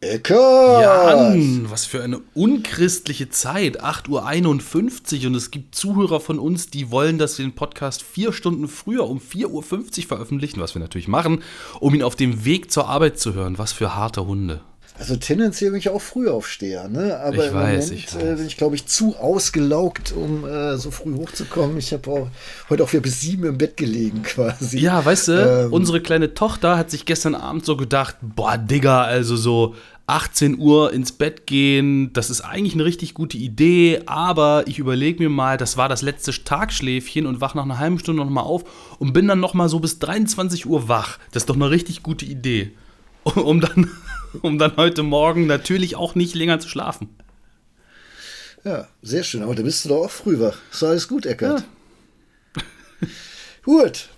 Eckert! Jan, was für eine unchristliche Zeit. 8.51 Uhr und es gibt Zuhörer von uns, die wollen, dass wir den Podcast vier Stunden früher um 4.50 Uhr veröffentlichen, was wir natürlich machen, um ihn auf dem Weg zur Arbeit zu hören. Was für harte Hunde. Also tendenziell bin ich auch Frühaufsteher, ne? Aber Ich im weiß, Moment ich äh, weiß. bin ich, glaube ich, zu ausgelaugt, um äh, so früh hochzukommen. Ich habe auch heute auch wieder bis sieben im Bett gelegen, quasi. Ja, weißt du, Ähm. unsere kleine Tochter hat sich gestern Abend so gedacht, boah, Digga, also so 18 Uhr ins Bett gehen, das ist eigentlich eine richtig gute Idee, aber ich überlege mir mal, das war das letzte Tagschläfchen und wach nach einer halben Stunde nochmal auf und bin dann nochmal so bis 23 Uhr wach. Das ist doch eine richtig gute Idee. Um dann, um dann heute Morgen natürlich auch nicht länger zu schlafen. Ja, sehr schön. Aber da bist du doch auch früh wach. Ist alles gut, Eckert. gut.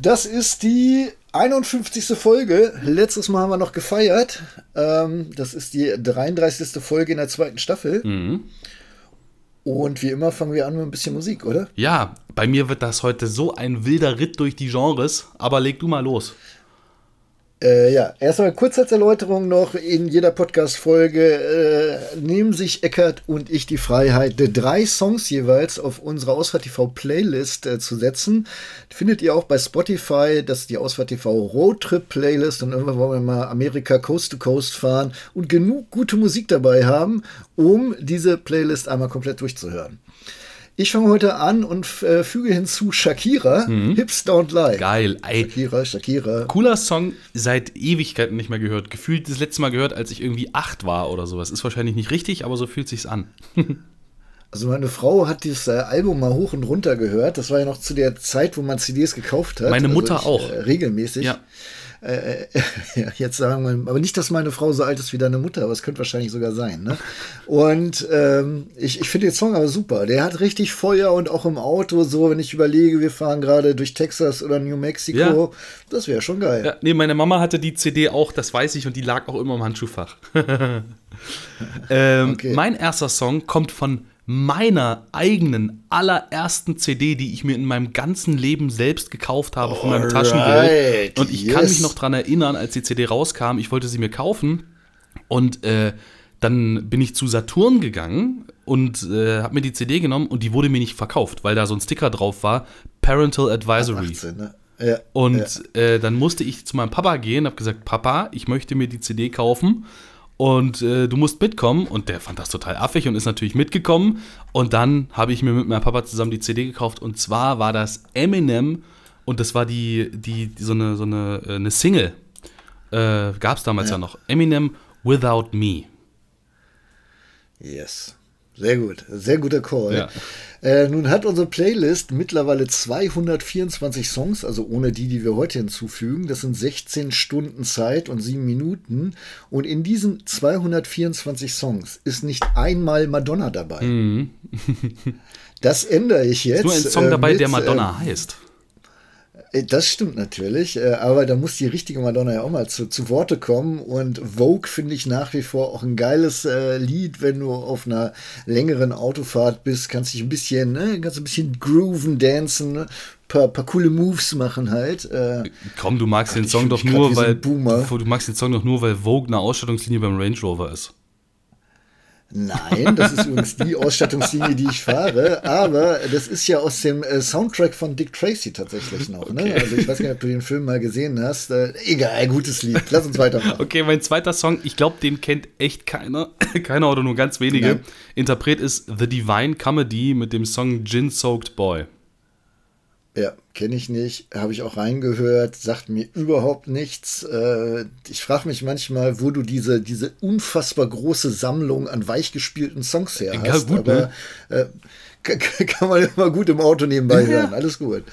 Das ist die 51. Folge. Letztes Mal haben wir noch gefeiert. Ähm, das ist die 33. Folge in der zweiten Staffel. Mhm. Und wie immer fangen wir an mit ein bisschen Musik, oder? Ja, bei mir wird das heute so ein wilder Ritt durch die Genres, aber leg du mal los. Äh, ja, erstmal kurz als Erläuterung noch, in jeder Podcast-Folge äh, nehmen sich Eckert und ich die Freiheit, drei Songs jeweils auf unsere Ausfahrt TV Playlist äh, zu setzen. Findet ihr auch bei Spotify, das ist die Ausfahrt TV Roadtrip Playlist und irgendwann wollen wir mal Amerika Coast to Coast fahren und genug gute Musik dabei haben, um diese Playlist einmal komplett durchzuhören. Ich fange heute an und äh, füge hinzu Shakira, Hips Don't Lie. Geil, ey. Shakira, Shakira. Cooler Song, seit Ewigkeiten nicht mehr gehört. Gefühlt das letzte Mal gehört, als ich irgendwie acht war oder sowas. Ist wahrscheinlich nicht richtig, aber so fühlt sich's an. Also meine Frau hat dieses äh, Album mal hoch und runter gehört. Das war ja noch zu der Zeit, wo man CDs gekauft hat. Meine Mutter also ich, auch. Äh, regelmäßig. Ja. Äh, äh, ja, jetzt sagen wir, aber nicht, dass meine Frau so alt ist wie deine Mutter, aber es könnte wahrscheinlich sogar sein. Ne? Und ähm, ich, ich finde den Song aber super. Der hat richtig Feuer und auch im Auto so, wenn ich überlege, wir fahren gerade durch Texas oder New Mexico, Ja. das wäre schon geil. Ja, nee, meine Mama hatte die CD auch, das weiß ich, und die lag auch immer im Handschuhfach. ähm, Okay. Mein erster Song kommt von meiner eigenen allerersten CD, die ich mir in meinem ganzen Leben selbst gekauft habe von meinem Taschengeld. Und ich kann yes. mich noch dran erinnern, als die CD rauskam, ich wollte sie mir kaufen und äh, dann bin ich zu Saturn gegangen und äh, habe mir die CD genommen und die wurde mir nicht verkauft, weil da so ein Sticker drauf war, Parental Advisory. 18, ne? Ja, Und ja. äh, dann musste ich zu meinem Papa gehen, habe gesagt, Papa, ich möchte mir die CD kaufen und äh, du musst mitkommen. Und der fand das total affig und ist natürlich mitgekommen. Und dann habe ich mir mit meinem Papa zusammen die CD gekauft. Und zwar war das Eminem und das war die, die, die so eine, so eine, äh, eine Single. Äh, Gab es damals ja. Ja. noch. Eminem Without Me. Yes. Sehr gut. Sehr guter Call. Ja. Äh, nun hat unsere Playlist mittlerweile 224 Songs, also ohne die, die wir heute hinzufügen. Das sind 16 Stunden Zeit und 7 Minuten. Und in diesen 224 Songs ist nicht einmal Madonna dabei. Das ändere ich jetzt. Mhm. Ist nur ein Song äh, dabei, mit, der Madonna heißt. Äh, Das stimmt natürlich, äh, aber da muss die richtige Madonna ja auch mal zu, zu Worte kommen. Und Vogue finde ich nach wie vor auch ein geiles äh, Lied, wenn du auf einer längeren Autofahrt bist, kannst dich ein bisschen, ne, kannst ein bisschen grooven, dancen, ne? paar, paar coole Moves machen halt. Äh, Komm, du magst den Song doch nur, weil du magst den Song doch nur, weil Vogue eine Ausstattungslinie beim Range Rover ist. Nein, das ist übrigens die Ausstattungslinie, die ich fahre, aber das ist ja aus dem äh, Soundtrack von Dick Tracy tatsächlich noch. Okay. Ne? Also ich weiß gar nicht, ob du den Film mal gesehen hast. Äh, egal, gutes Lied. Lass uns weitermachen. Okay, mein zweiter Song, ich glaube, den kennt echt keiner. keiner oder nur ganz wenige. Nein. Interpret ist The Divine Comedy mit dem Song Gin Soaked Boy. Ja, kenne ich nicht, habe ich auch reingehört, sagt mir überhaupt nichts. Äh, ich frage mich manchmal, wo du diese, diese unfassbar große Sammlung an weichgespielten Songs her hast. gut, aber äh, kann, kann man immer gut im Auto nebenbei Ja. hören, alles gut.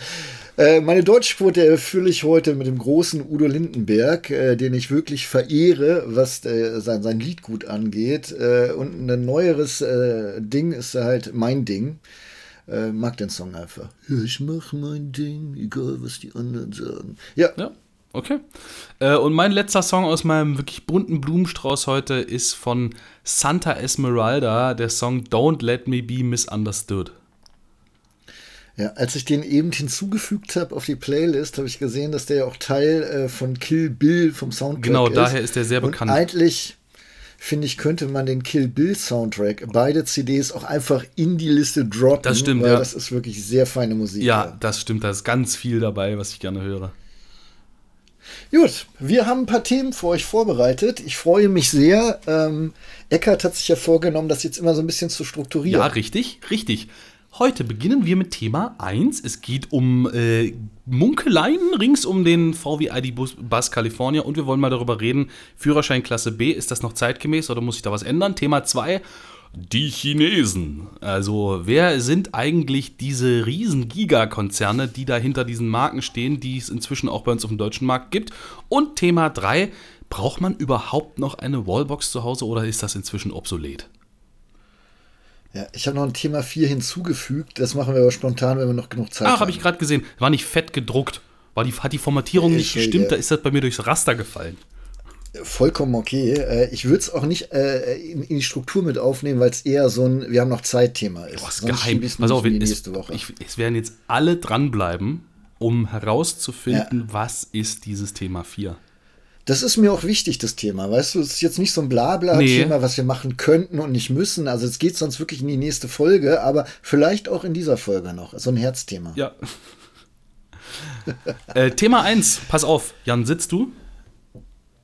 Äh, meine Deutschquote erfülle ich heute mit dem großen Udo Lindenberg, äh, den ich wirklich verehre, was äh, sein, sein Liedgut angeht. Äh, und ein neueres Ding ist halt mein Ding. Äh, mag den Song einfach. Ja, ich mach mein Ding, egal was die anderen sagen. Ja, Ja, okay. Äh, und mein letzter Song aus meinem wirklich bunten Blumenstrauß heute ist von Santa Esmeralda, der Song Don't Let Me Be Misunderstood. ja, als ich den eben hinzugefügt habe auf die Playlist, habe ich gesehen, dass der ja auch Teil äh, von Kill Bill vom Soundtrack Genau, ist. daher ist der sehr Und bekannt. eigentlich, finde ich, könnte man den Kill Bill Soundtrack, beide CDs auch einfach in die Liste droppen. Das stimmt, weil ja. Das ist wirklich sehr feine Musik. Ja, das stimmt. Da ist ganz viel dabei, was ich gerne höre. Gut, wir haben ein paar Themen für euch vorbereitet. Ich freue mich sehr. Ähm, Eckert hat sich ja vorgenommen, das jetzt immer so ein bisschen zu strukturieren. Ja, richtig, richtig. Heute beginnen wir mit Thema 1. Es geht um äh, Munkeleien rings um den VW ID Bus, California und wir wollen mal darüber reden, Führerschein Klasse B, ist das noch zeitgemäß oder muss sich da was ändern? Thema 2, die Chinesen. Also wer sind eigentlich diese riesen Gigakonzerne, die da hinter diesen Marken stehen, die es inzwischen auch bei uns auf dem deutschen Markt gibt? Und Thema 3, braucht man überhaupt noch eine Wallbox zu Hause oder ist das inzwischen obsolet? Ja, ich habe noch ein Thema 4 hinzugefügt. Das machen wir aber spontan, wenn wir noch genug Zeit Ach, haben. habe ich gerade gesehen. War nicht fett gedruckt. War die, hat die Formatierung nicht Ich, gestimmt, äh, da ist das bei mir durchs Raster gefallen. Vollkommen okay. Äh, Ich würde es auch nicht äh, in, die Struktur mit aufnehmen, weil es eher so ein Wir haben noch Zeit-Thema ist. Boah, ist Sonst geheim. Pass auf, es, nächste Woche. ich, es werden jetzt alle dranbleiben, um herauszufinden, was ist dieses Thema 4. Das ist mir auch wichtig, das Thema. Weißt du, es ist jetzt nicht so ein Blabla-Thema, Nee. was wir machen könnten und nicht müssen. Also es geht sonst wirklich in die nächste Folge, aber vielleicht auch in dieser Folge noch. So ein Herzthema. Ja. äh, Thema 1, pass auf, Jan, sitzt du?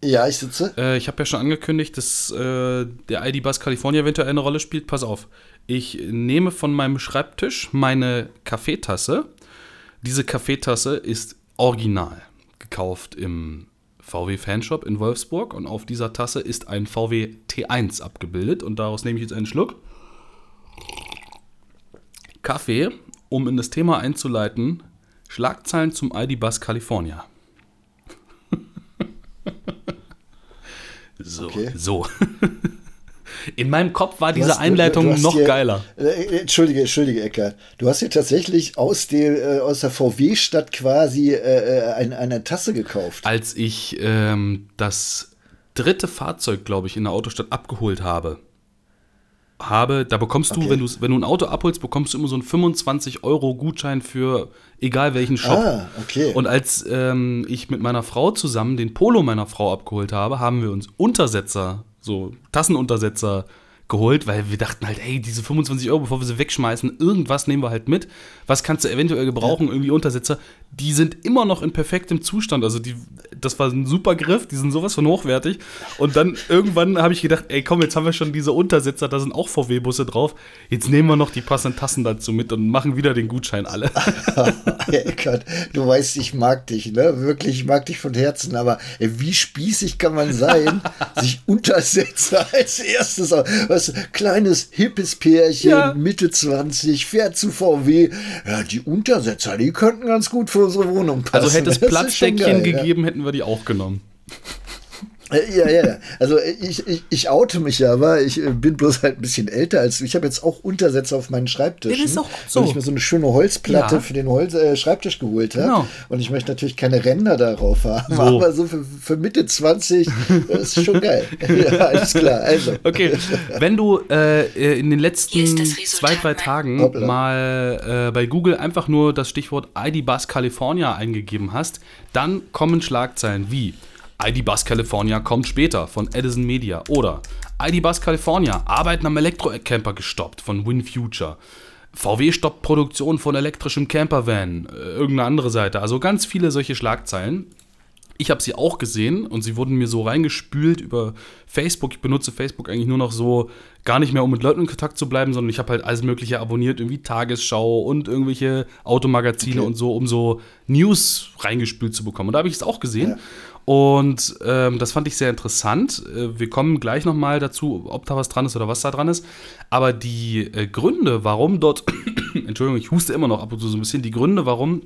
Ja, ich sitze. Äh, ich habe ja schon angekündigt, dass äh, der ID Bus California eventuell eine Rolle spielt. Pass auf. Ich nehme von meinem Schreibtisch meine Kaffeetasse. Diese Kaffeetasse ist original gekauft im VW Fanshop in Wolfsburg und auf dieser Tasse ist ein VW T1 abgebildet und daraus nehme ich jetzt einen Schluck. Kaffee, um in das Thema einzuleiten, Schlagzeilen zum ID Bus California. So, Okay. so. In meinem Kopf war Du diese hast- du- Einleitung du hast noch hier- geiler. Äh, Entschuldige, Entschuldige, Eckert. Du hast hier tatsächlich aus, dem, äh, aus der VW-Stadt quasi äh, äh, ein, eine Tasse gekauft. Als ich ähm, das dritte Fahrzeug, glaube ich, in der Autostadt abgeholt habe, habe, da bekommst du, Okay. wenn, du, wenn du ein Auto abholst, bekommst du immer so einen 25-Euro-Gutschein für egal welchen Shop. Ah, okay. Und als ähm, ich mit meiner Frau zusammen den Polo meiner Frau abgeholt habe, haben wir uns Untersetzer, so Tassenuntersetzer geholt, weil wir dachten halt, hey, diese 25 Euro, bevor wir sie wegschmeißen, irgendwas nehmen wir halt mit. Was kannst du eventuell gebrauchen? Irgendwie Untersetzer. Die sind immer noch in perfektem Zustand. Also die, das war ein super Griff, die sind sowas von hochwertig. Und dann irgendwann habe ich gedacht, ey, komm, jetzt haben wir schon diese Untersetzer, da sind auch VW-Busse drauf. Jetzt nehmen wir noch die passenden Tassen dazu mit und machen wieder den Gutschein alle. Eckert, du weißt, ich mag dich, ne? Wirklich, ich mag dich von Herzen, aber ey, wie spießig kann man sein, sich Untersetzer als erstes, aus- du, kleines, hippes Pärchen, Ja. Mitte 20, fährt zu VW. Ja, die Untersetzer, die könnten ganz gut für unsere Wohnung passen. Also hätte es Das Platzdeckchen geil, ja. gegeben, hätten wir die auch genommen. Äh, Ja, ja, ja. Also äh, ich, ich, ich oute mich ja, aber ich äh, bin bloß halt ein bisschen älter als du. Ich habe jetzt auch Untersetzer auf meinen Schreibtisch. Das ist auch so. Weil ich mir so eine schöne Holzplatte Ja. für den Holz, äh, Schreibtisch geholt habe. Genau. Und ich möchte natürlich keine Ränder darauf haben. So. Aber so für, für Mitte 20 das ist schon geil. ja, alles klar. Also. Okay, wenn du äh, in den letzten zwei, drei Tagen Hoppla. mal äh, bei Google einfach nur das Stichwort ID Bus California eingegeben hast, dann kommen Schlagzeilen wie ID Bus California kommt später von Edison Media oder ID Bus California, Arbeiten am Elektrocamper gestoppt von WinFuture. VW stoppt Produktion von elektrischem Campervan, äh, irgendeine andere Seite. Also ganz viele solche Schlagzeilen. Ich habe sie auch gesehen und sie wurden mir so reingespült über Facebook. Ich benutze Facebook eigentlich nur noch so, gar nicht mehr, um mit Leuten in Kontakt zu bleiben, sondern ich habe halt alles Mögliche abonniert, irgendwie Tagesschau und irgendwelche Automagazine Okay. und so, um so News reingespült zu bekommen. Und da habe ich es auch gesehen. Und ähm, das fand ich sehr interessant. Äh, wir kommen gleich nochmal dazu, ob da was dran ist oder was da dran ist. Aber die äh, Gründe, warum dort, Entschuldigung, ich huste immer noch ab und zu so ein bisschen, die Gründe, warum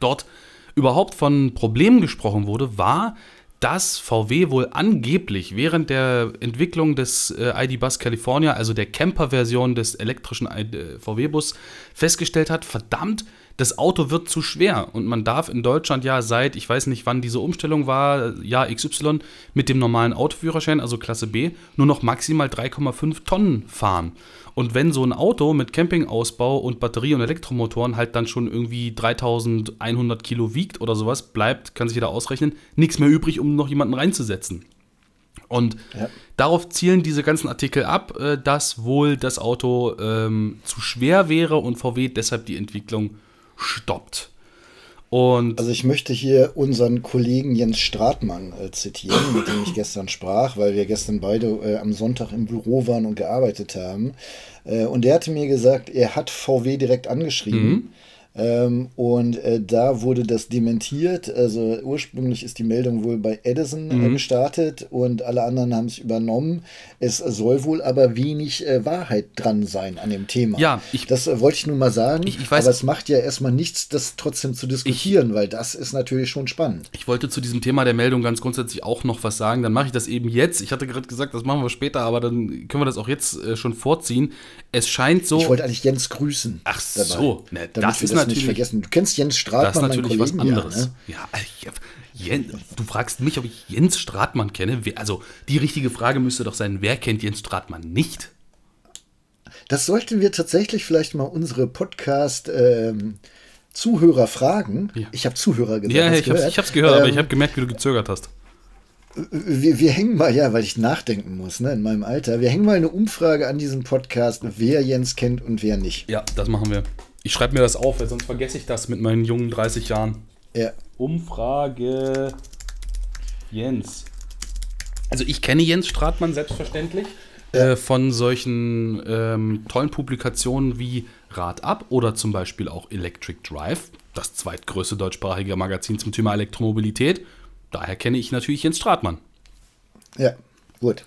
dort überhaupt von Problemen gesprochen wurde, war, dass VW wohl angeblich während der Entwicklung des äh, ID Bus California, also der Camper-Version des elektrischen äh, VW-Bus, festgestellt hat, verdammt, das Auto wird zu schwer und man darf in Deutschland ja seit, ich weiß nicht wann diese Umstellung war, Jahr XY, mit dem normalen Autoführerschein, also Klasse B, nur noch maximal 3,5 Tonnen fahren. Und wenn so ein Auto mit Campingausbau und Batterie- und Elektromotoren halt dann schon irgendwie 3100 Kilo wiegt oder sowas, bleibt, kann sich jeder ausrechnen, nichts mehr übrig, um noch jemanden reinzusetzen. Und ja. darauf zielen diese ganzen Artikel ab, äh, dass wohl das Auto ähm, zu schwer wäre und VW deshalb die Entwicklung stoppt. Und also ich möchte hier unseren Kollegen Jens Stratmann äh, zitieren, mit dem ich gestern sprach, weil wir gestern beide äh, am Sonntag im Büro waren und gearbeitet haben. Äh, und der hatte mir gesagt, er hat VW direkt angeschrieben. Mhm ähm, und äh, da wurde das dementiert. Also ursprünglich ist die Meldung wohl bei Edison äh, mhm. äh, gestartet und alle anderen haben es übernommen. Es soll wohl aber wenig äh, Wahrheit dran sein an dem Thema. Ja, ich, das äh, wollte ich nun mal sagen. Ich, ich weiß, aber es macht ja erstmal nichts, das trotzdem zu diskutieren, ich, weil das ist natürlich schon spannend. Ich wollte zu diesem Thema der Meldung ganz grundsätzlich auch noch was sagen. Dann mache ich das eben jetzt. Ich hatte gerade gesagt, das machen wir später, aber dann können wir das auch jetzt äh, schon vorziehen. Es scheint so. Ich wollte eigentlich Jens grüßen. Ach so, ne, das ist natürlich vergessen. Du kennst Jens Stratmann, das ist natürlich was anderes. Ja, ne? ja Jens, du fragst mich, ob ich Jens Stratmann kenne. Also die richtige Frage müsste doch sein, wer kennt Jens Stratmann nicht? Das sollten wir tatsächlich vielleicht mal unsere Podcast ähm, Zuhörer fragen. Ja. Ich habe Zuhörer gesagt. Ja, ich habe es gehört, ähm, aber ich habe gemerkt, wie du gezögert hast wir, wir hängen mal, ja, weil ich nachdenken muss, ne, in meinem Alter. Wir hängen mal eine Umfrage an diesem Podcast, wer Jens kennt und wer nicht. Ja, das machen wir. Ich schreibe mir das auf, weil sonst vergesse ich das mit meinen jungen 30 Jahren. Ja. Umfrage Jens. Also ich kenne Jens Stratmann selbstverständlich ja. äh, von solchen ähm, tollen Publikationen wie Rad ab oder zum Beispiel auch Electric Drive, das zweitgrößte deutschsprachige Magazin zum Thema Elektromobilität daher kenne ich natürlich Jens Stratmann. Ja, gut.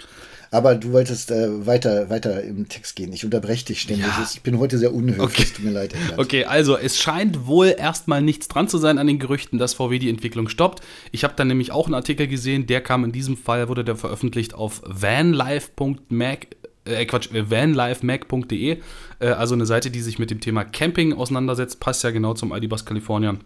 Aber du wolltest äh, weiter, weiter im Text gehen. Ich unterbreche dich ständig. Ja. Ich bin heute sehr unhöflich. Okay. Tut mir leid. Eckart. Okay, also es scheint wohl erstmal nichts dran zu sein an den Gerüchten, dass VW die Entwicklung stoppt. Ich habe dann nämlich auch einen Artikel gesehen, der kam in diesem Fall, wurde der veröffentlicht auf vanlife.mac äh, Quatsch, vanlifemac.de, äh, also eine Seite, die sich mit dem Thema Camping auseinandersetzt, passt ja genau zum ID-Bus California.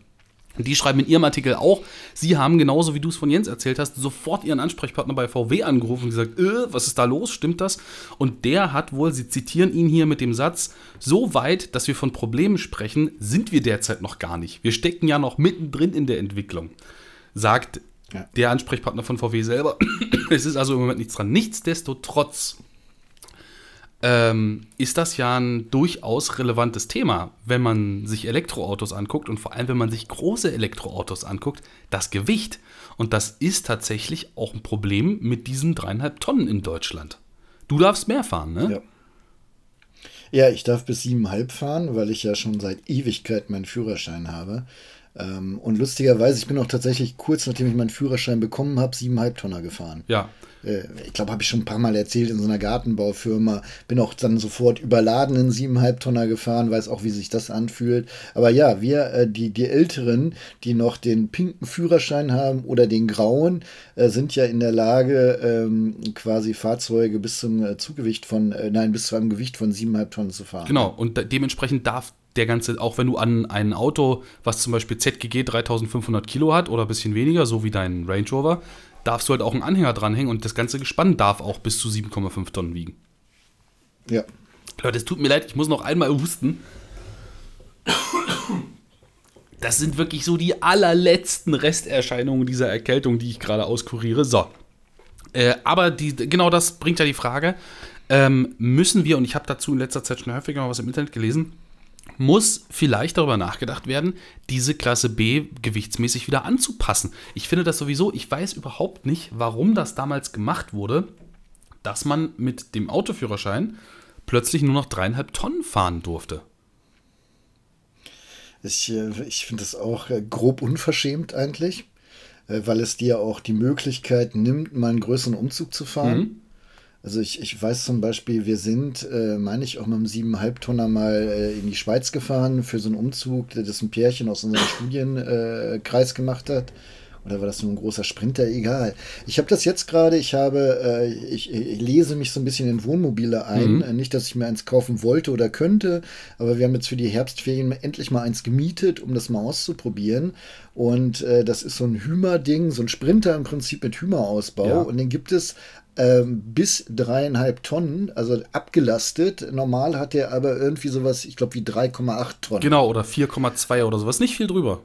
Die schreiben in ihrem Artikel auch, sie haben genauso wie du es von Jens erzählt hast, sofort ihren Ansprechpartner bei VW angerufen und gesagt, äh, was ist da los, stimmt das? Und der hat wohl, sie zitieren ihn hier mit dem Satz, so weit, dass wir von Problemen sprechen, sind wir derzeit noch gar nicht. Wir stecken ja noch mittendrin in der Entwicklung, sagt ja. der Ansprechpartner von VW selber. es ist also im Moment nichts dran. Nichtsdestotrotz ähm, ist das ja ein durchaus relevantes Thema, wenn man sich Elektroautos anguckt und vor allem, wenn man sich große Elektroautos anguckt, das Gewicht. Und das ist tatsächlich auch ein Problem mit diesen dreieinhalb Tonnen in Deutschland. Du darfst mehr fahren, ne? Ja. Ja, ich darf bis siebeneinhalb fahren, weil ich ja schon seit Ewigkeit meinen Führerschein habe. Ähm, und lustigerweise, ich bin auch tatsächlich kurz nachdem ich meinen Führerschein bekommen habe, siebeneinhalb Tonner gefahren. Ja. Äh, ich glaube, habe ich schon ein paar Mal erzählt in so einer Gartenbaufirma. Bin auch dann sofort überladen in siebeneinhalb Tonner gefahren, weiß auch, wie sich das anfühlt. Aber ja, wir, äh, die, die Älteren, die noch den pinken Führerschein haben oder den grauen, äh, sind ja in der Lage, ähm, quasi Fahrzeuge bis zum Zugewicht von, nein, bis zu einem Gewicht von siebeneinhalb Tonnen zu fahren. Genau, und dementsprechend darf der ganze, auch wenn du an ein Auto, was zum Beispiel ZGG 3500 Kilo hat oder ein bisschen weniger, so wie dein Range Rover, darfst du halt auch einen Anhänger dranhängen und das ganze Gespann darf auch bis zu 7,5 Tonnen wiegen. Ja. Leute, es tut mir leid, ich muss noch einmal husten. Das sind wirklich so die allerletzten Resterscheinungen dieser Erkältung, die ich gerade auskuriere. So. Äh, aber die, genau das bringt ja die Frage, ähm, müssen wir, und ich habe dazu in letzter Zeit schon häufiger mal was im Internet gelesen, muss vielleicht darüber nachgedacht werden, diese Klasse B gewichtsmäßig wieder anzupassen. Ich finde das sowieso, ich weiß überhaupt nicht, warum das damals gemacht wurde, dass man mit dem Autoführerschein plötzlich nur noch dreieinhalb Tonnen fahren durfte. Ich, äh, ich finde das auch äh, grob unverschämt eigentlich, äh, weil es dir auch die Möglichkeit nimmt, mal einen größeren Umzug zu fahren. Mhm. Also ich, ich weiß zum Beispiel, wir sind, äh, meine ich, auch mit einem 7,5 Tonner mal äh, in die Schweiz gefahren für so einen Umzug, das ein Pärchen aus unserem Studienkreis gemacht hat. Oder war das nur ein großer Sprinter? Egal. Ich habe das jetzt gerade, ich habe, äh, ich, ich, lese mich so ein bisschen in Wohnmobile ein. Mhm. Nicht, dass ich mir eins kaufen wollte oder könnte, aber wir haben jetzt für die Herbstferien endlich mal eins gemietet, um das mal auszuprobieren. Und äh, das ist so ein Hümer-Ding, so ein Sprinter im Prinzip mit Hümer-Ausbau. Ja. Und den gibt es ähm, bis dreieinhalb Tonnen, also abgelastet. Normal hat er aber irgendwie sowas, ich glaube, wie 3,8 Tonnen. Genau, oder 4,2 oder sowas, nicht viel drüber.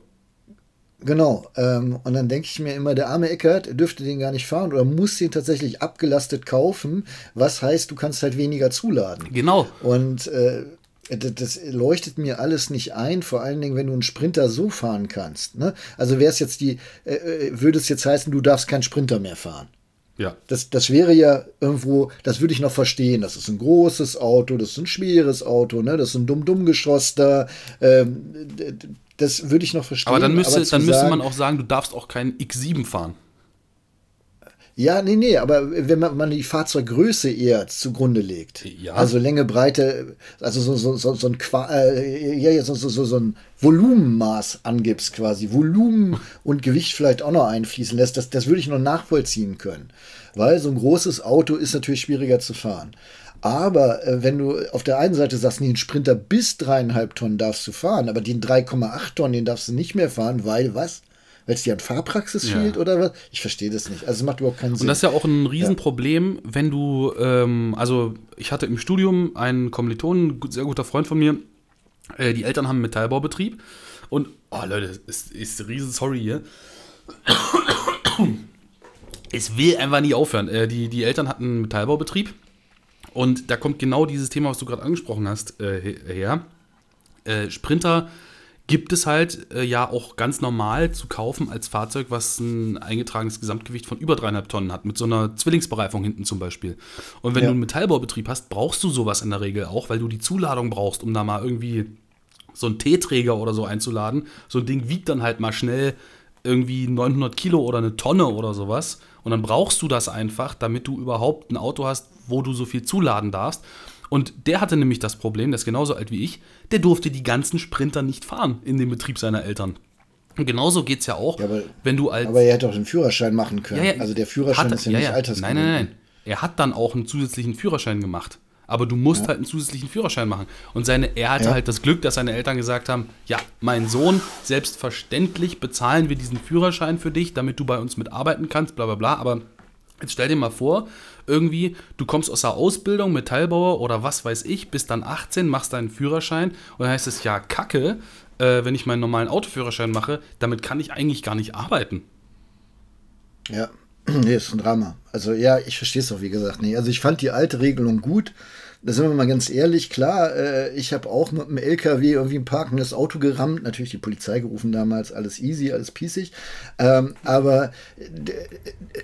Genau. Ähm, und dann denke ich mir immer, der arme Eckert dürfte den gar nicht fahren oder muss den tatsächlich abgelastet kaufen. Was heißt, du kannst halt weniger zuladen. Genau. Und äh, das, leuchtet mir alles nicht ein, vor allen Dingen, wenn du einen Sprinter so fahren kannst. Ne? Also wäre es jetzt die, äh, äh, würde es jetzt heißen, du darfst keinen Sprinter mehr fahren. Ja. Das, das wäre ja irgendwo, das würde ich noch verstehen. Das ist ein großes Auto, das ist ein schweres Auto, ne? das ist ein dumm-dumm geschosster. Ähm, das würde ich noch verstehen. Aber dann müsste, aber dann müsste man auch sagen, du darfst auch keinen X7 fahren. Ja, nee, nee, aber wenn man, man die Fahrzeuggröße eher zugrunde legt, ja. also Länge, Breite, also so, so, so, so ein Qua äh, ja, so, so, so, so ein Volumenmaß angibst quasi, Volumen und Gewicht vielleicht auch noch einfließen lässt, das, das würde ich noch nachvollziehen können. Weil so ein großes Auto ist natürlich schwieriger zu fahren. Aber äh, wenn du auf der einen Seite sagst, nee, ein Sprinter bis dreieinhalb Tonnen darfst du fahren, aber den 3,8 Tonnen, den darfst du nicht mehr fahren, weil was? Weil es dir an Fahrpraxis ja. fehlt oder was? Ich verstehe das nicht. Also es macht überhaupt keinen Sinn. Und das ist ja auch ein Riesenproblem, ja. wenn du, ähm, also ich hatte im Studium einen Kommilitonen, sehr guter Freund von mir, äh, die Eltern haben einen Metallbaubetrieb und, oh Leute, ist, ist riesen sorry hier. Es will einfach nie aufhören. Äh, die, die Eltern hatten einen Metallbaubetrieb und da kommt genau dieses Thema, was du gerade angesprochen hast, äh, her. Äh, Sprinter gibt es halt äh, ja auch ganz normal zu kaufen als Fahrzeug, was ein eingetragenes Gesamtgewicht von über dreieinhalb Tonnen hat, mit so einer Zwillingsbereifung hinten zum Beispiel. Und wenn ja. du einen Metallbaubetrieb hast, brauchst du sowas in der Regel auch, weil du die Zuladung brauchst, um da mal irgendwie so einen T-Träger oder so einzuladen. So ein Ding wiegt dann halt mal schnell irgendwie 900 Kilo oder eine Tonne oder sowas. Und dann brauchst du das einfach, damit du überhaupt ein Auto hast, wo du so viel zuladen darfst. Und der hatte nämlich das Problem, der ist genauso alt wie ich, der durfte die ganzen Sprinter nicht fahren in dem Betrieb seiner Eltern. Und genauso geht es ja auch, ja, aber, wenn du als. Aber er hätte auch den Führerschein machen können. Ja, ja, also der Führerschein hat, ist ja, nicht ja, altersgebunden. Nein, nein, nein. Er hat dann auch einen zusätzlichen Führerschein gemacht. Aber du musst halt einen zusätzlichen Führerschein machen. Und seine, er hatte halt das Glück, dass seine Eltern gesagt haben: Ja, mein Sohn, selbstverständlich bezahlen wir diesen Führerschein für dich, damit du bei uns mitarbeiten kannst, bla bla bla. Aber Jetzt stell dir mal vor, irgendwie, du kommst aus der Ausbildung, Metallbauer oder was weiß ich, bist dann 18, machst deinen Führerschein und dann heißt es ja, kacke, äh, wenn ich meinen normalen Autoführerschein mache, damit kann ich eigentlich gar nicht arbeiten. Ja, nee, ist ein Drama. Also ja, ich verstehe es auch, wie gesagt, nicht. Also ich fand die alte Regelung gut da sind wir mal ganz ehrlich, klar, äh, ich habe auch mit dem LKW irgendwie ein parkendes Auto gerammt, natürlich die Polizei gerufen damals, alles easy, alles pießig. Ähm, aber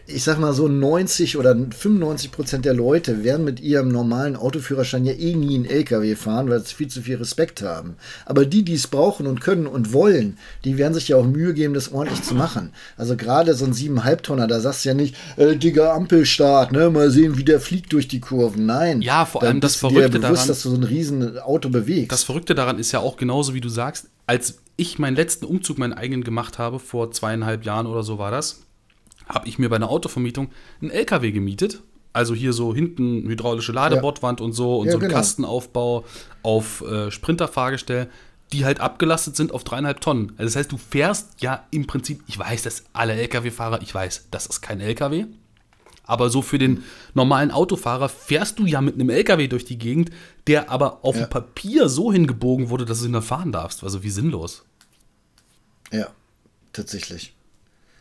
ich sag mal so 90 oder 95 Prozent der Leute werden mit ihrem normalen Autoführerschein ja eh nie einen LKW fahren, weil sie viel zu viel Respekt haben. Aber die, die es brauchen und können und wollen, die werden sich ja auch Mühe geben, das ordentlich zu machen. Also gerade so ein 7,5 Tonner, da sagst du ja nicht, äh, Digga, Ampelstart, ne, mal sehen, wie der fliegt durch die Kurven. Nein. Ja, vor allem das Verrückte bewusst, daran, dass du so ein riesen Auto bewegst. Das Verrückte daran ist ja auch genauso, wie du sagst, als ich meinen letzten Umzug, meinen eigenen gemacht habe, vor zweieinhalb Jahren oder so war das, habe ich mir bei einer Autovermietung einen LKW gemietet. Also hier so hinten hydraulische Ladebordwand ja. und so und ja, so ein genau. Kastenaufbau auf äh, Sprinterfahrgestell, die halt abgelastet sind auf dreieinhalb Tonnen. Also das heißt, du fährst ja im Prinzip, ich weiß, dass alle LKW-Fahrer, ich weiß, das ist kein LKW. Aber so für den normalen Autofahrer fährst du ja mit einem LKW durch die Gegend, der aber auf ja. dem Papier so hingebogen wurde, dass du ihn dann fahren darfst. Also wie sinnlos. Ja, tatsächlich.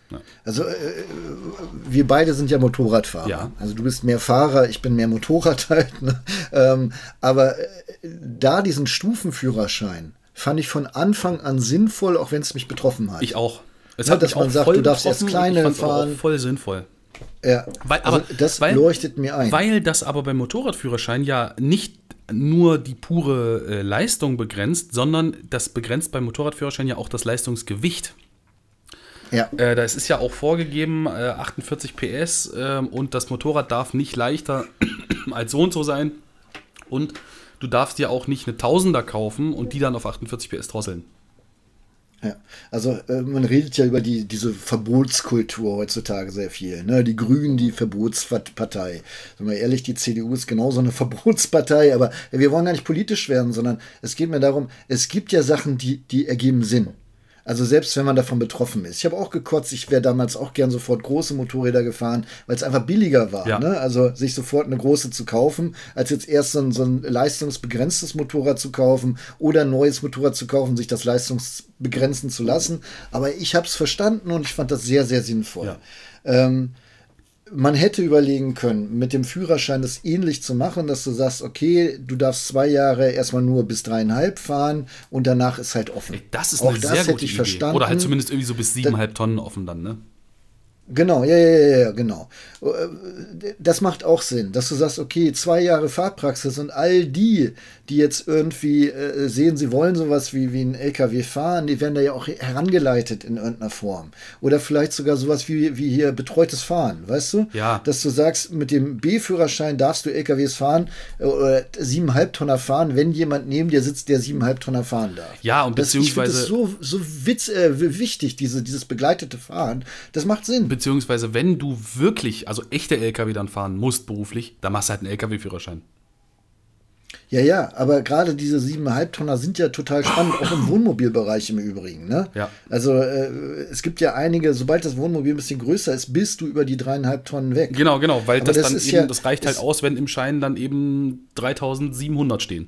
Ja. Also äh, wir beide sind ja Motorradfahrer. Ja. Also du bist mehr Fahrer, ich bin mehr Motorrad halt. Ne? Ähm, aber äh, da diesen Stufenführerschein fand ich von Anfang an sinnvoll, auch wenn es mich betroffen hat. Ich auch. Es ja, hat dass man sagt, du darfst jetzt kleine fahren. voll sinnvoll. Ja, weil, also aber das weil, leuchtet mir ein. Weil das aber beim Motorradführerschein ja nicht nur die pure äh, Leistung begrenzt, sondern das begrenzt beim Motorradführerschein ja auch das Leistungsgewicht. Ja. Äh, da ist ja auch vorgegeben, äh, 48 PS äh, und das Motorrad darf nicht leichter als so und so sein. Und du darfst dir auch nicht eine Tausender kaufen und die dann auf 48 PS drosseln. Ja, also äh, man redet ja über die, diese Verbotskultur heutzutage sehr viel. Ne? Die Grünen, die Verbotspartei. Sagen wir ehrlich, die CDU ist genauso eine Verbotspartei, aber wir wollen gar nicht politisch werden, sondern es geht mir darum, es gibt ja Sachen, die, die ergeben Sinn. Also selbst wenn man davon betroffen ist. Ich habe auch gekotzt, ich wäre damals auch gern sofort große Motorräder gefahren, weil es einfach billiger war. Ja. Ne? Also sich sofort eine große zu kaufen, als jetzt erst so ein, so ein leistungsbegrenztes Motorrad zu kaufen oder ein neues Motorrad zu kaufen, sich das leistungsbegrenzen zu lassen. Aber ich habe es verstanden und ich fand das sehr, sehr sinnvoll. Ja. Ähm, man hätte überlegen können, mit dem Führerschein das ähnlich zu machen, dass du sagst, okay, du darfst zwei Jahre erstmal nur bis dreieinhalb fahren und danach ist halt offen. Ey, das ist Auch eine das sehr hätte gute ich Idee. verstanden. Oder halt zumindest irgendwie so bis siebeneinhalb Tonnen offen dann, ne? Genau, ja, ja, ja, genau. Äh, Das macht auch Sinn, dass du sagst, okay, zwei Jahre Fahrpraxis und all die, die jetzt irgendwie äh, sehen, sie wollen sowas wie, wie ein LKW fahren, die werden da ja auch herangeleitet in irgendeiner Form. Oder vielleicht sogar sowas wie, wie hier betreutes Fahren, weißt du? Ja. Dass du sagst, mit dem B-Führerschein darfst du LKWs fahren äh, oder siebeneinhalb Tonner fahren, wenn jemand neben dir sitzt, der siebeneinhalb Tonner fahren darf. Ja, und das, ich finde beziehungsweise- das so, so witz, äh, wichtig, diese, dieses begleitete Fahren. Das macht Sinn. Beziehungsweise, wenn du wirklich, also echte LKW dann fahren musst beruflich, dann machst du halt einen LKW-Führerschein. Ja, ja, aber gerade diese siebeneinhalb Tonner sind ja total spannend, auch im Wohnmobilbereich im Übrigen. Ne? Ja. Also äh, es gibt ja einige, sobald das Wohnmobil ein bisschen größer ist, bist du über die dreieinhalb Tonnen weg. Genau, genau, weil das, das dann ist eben, ja- das reicht halt aus, wenn im Schein dann eben 3700 stehen.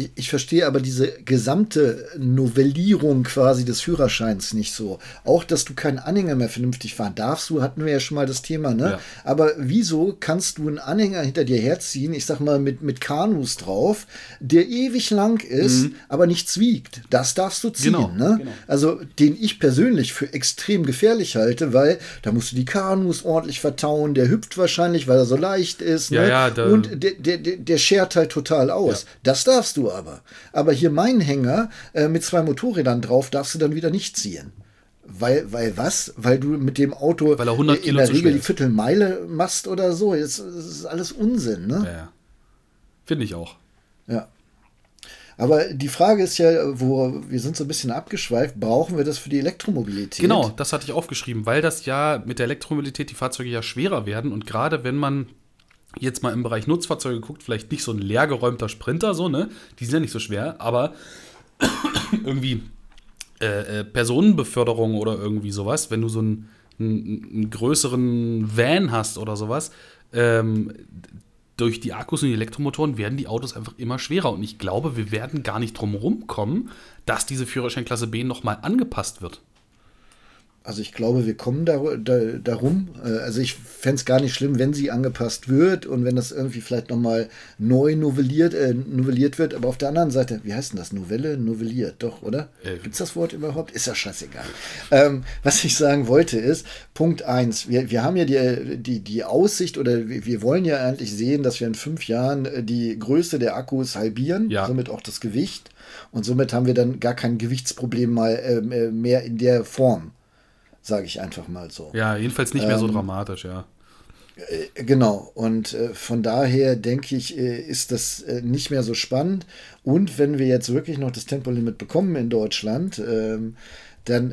Ich, ich verstehe aber diese gesamte Novellierung quasi des Führerscheins nicht so. Auch, dass du keinen Anhänger mehr vernünftig fahren darfst, du hatten wir ja schon mal das Thema, ne? Ja. Aber wieso kannst du einen Anhänger hinter dir herziehen, ich sag mal mit, mit Kanus drauf, der ewig lang ist, aber nichts wiegt? Das darfst du ziehen, Mhm. Genau, ne? genau. Also, den ich persönlich für extrem gefährlich halte, weil da musst du die Kanus ordentlich vertauen, der hüpft wahrscheinlich, weil er so leicht ist, Ja, ne? ja, da- Und der, der, der, der schert halt total aus. Ja. Das darfst du aber. Aber hier mein Hänger äh, mit zwei Motorrädern drauf darfst du dann wieder nicht ziehen. Weil, weil was? Weil du mit dem Auto Weil er 100 äh, in Kilo der zu Regel die. Viertelmeile machst oder so. Das, das ist alles Unsinn, ne? Ja, ja. Finde ich auch. Ja. Aber die Frage ist ja, wo wir sind so ein bisschen abgeschweift, brauchen wir das für die Elektromobilität? Genau, das hatte ich aufgeschrieben, weil das ja mit der Elektromobilität die Fahrzeuge ja schwerer werden und gerade wenn man jetzt mal im Bereich Nutzfahrzeuge guckt, vielleicht nicht so ein leergeräumter Sprinter, so, ne? Die sind ja nicht so schwer, aber irgendwie äh, äh, Personenbeförderung oder irgendwie sowas, wenn du so einen, einen, einen größeren Van hast oder sowas, ähm, durch die Akkus und die Elektromotoren werden die Autos einfach immer schwerer. Und ich glaube, wir werden gar nicht drum rumkommen, dass diese Führerscheinklasse B nochmal angepasst wird. Also ich glaube, wir kommen da, da, darum. Äh, Also ich fände es gar nicht schlimm, wenn sie angepasst wird und wenn das irgendwie vielleicht nochmal neu novelliert, äh, novelliert wird. Aber auf der anderen Seite, wie heißt denn das? Novelle? Novelliert, doch, oder? Äh, Gibt es das Wort überhaupt? Ist ja scheißegal. ähm, was ich sagen wollte ist, Punkt 1, wir, wir haben ja die, die, die Aussicht oder wir, wollen ja eigentlich sehen, dass wir in fünf Jahren äh, die Größe der Akkus halbieren, Ja. somit auch das Gewicht. Und somit haben wir dann gar kein Gewichtsproblem mal äh, mehr in der Form sage ich einfach mal so. Ja, jedenfalls nicht mehr so Ähm, dramatisch, ja. Äh, Genau, und äh, von daher denke ich, äh, ist das nicht mehr so spannend. Und wenn wir jetzt wirklich noch das Tempolimit bekommen in Deutschland, ähm, dann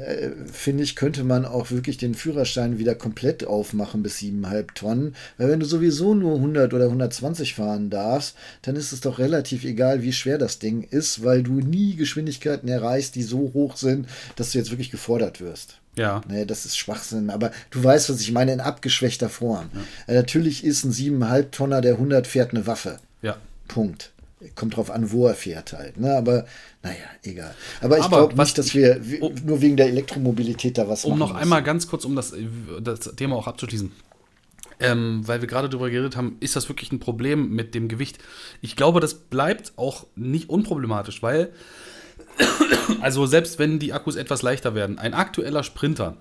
finde ich, könnte man auch wirklich den Führerschein wieder komplett aufmachen bis 7,5 Tonnen. Weil wenn du sowieso nur 100 oder 120 fahren darfst, dann ist es doch relativ egal, wie schwer das Ding ist, weil du nie Geschwindigkeiten erreichst, die so hoch sind, dass du jetzt wirklich gefordert wirst. Ja. Nee, das ist Schwachsinn. Aber du weißt, was ich meine, in abgeschwächter Form. Äh, natürlich ist ein 7,5 Tonner, der 100 fährt, eine Waffe. Ja. Punkt. Kommt drauf an, wo er fährt halt. Ne? Aber naja, egal. Aber ich glaube nicht, dass ich- wir um- nur wegen der Elektromobilität da was Um machen noch müssen. einmal ganz kurz, um das, das Thema auch abzuschließen. Ähm, weil wir gerade darüber geredet haben, ist das wirklich ein Problem mit dem Gewicht? Ich glaube, das bleibt auch nicht unproblematisch, weil, also selbst wenn die Akkus etwas leichter werden, ein aktueller Sprinter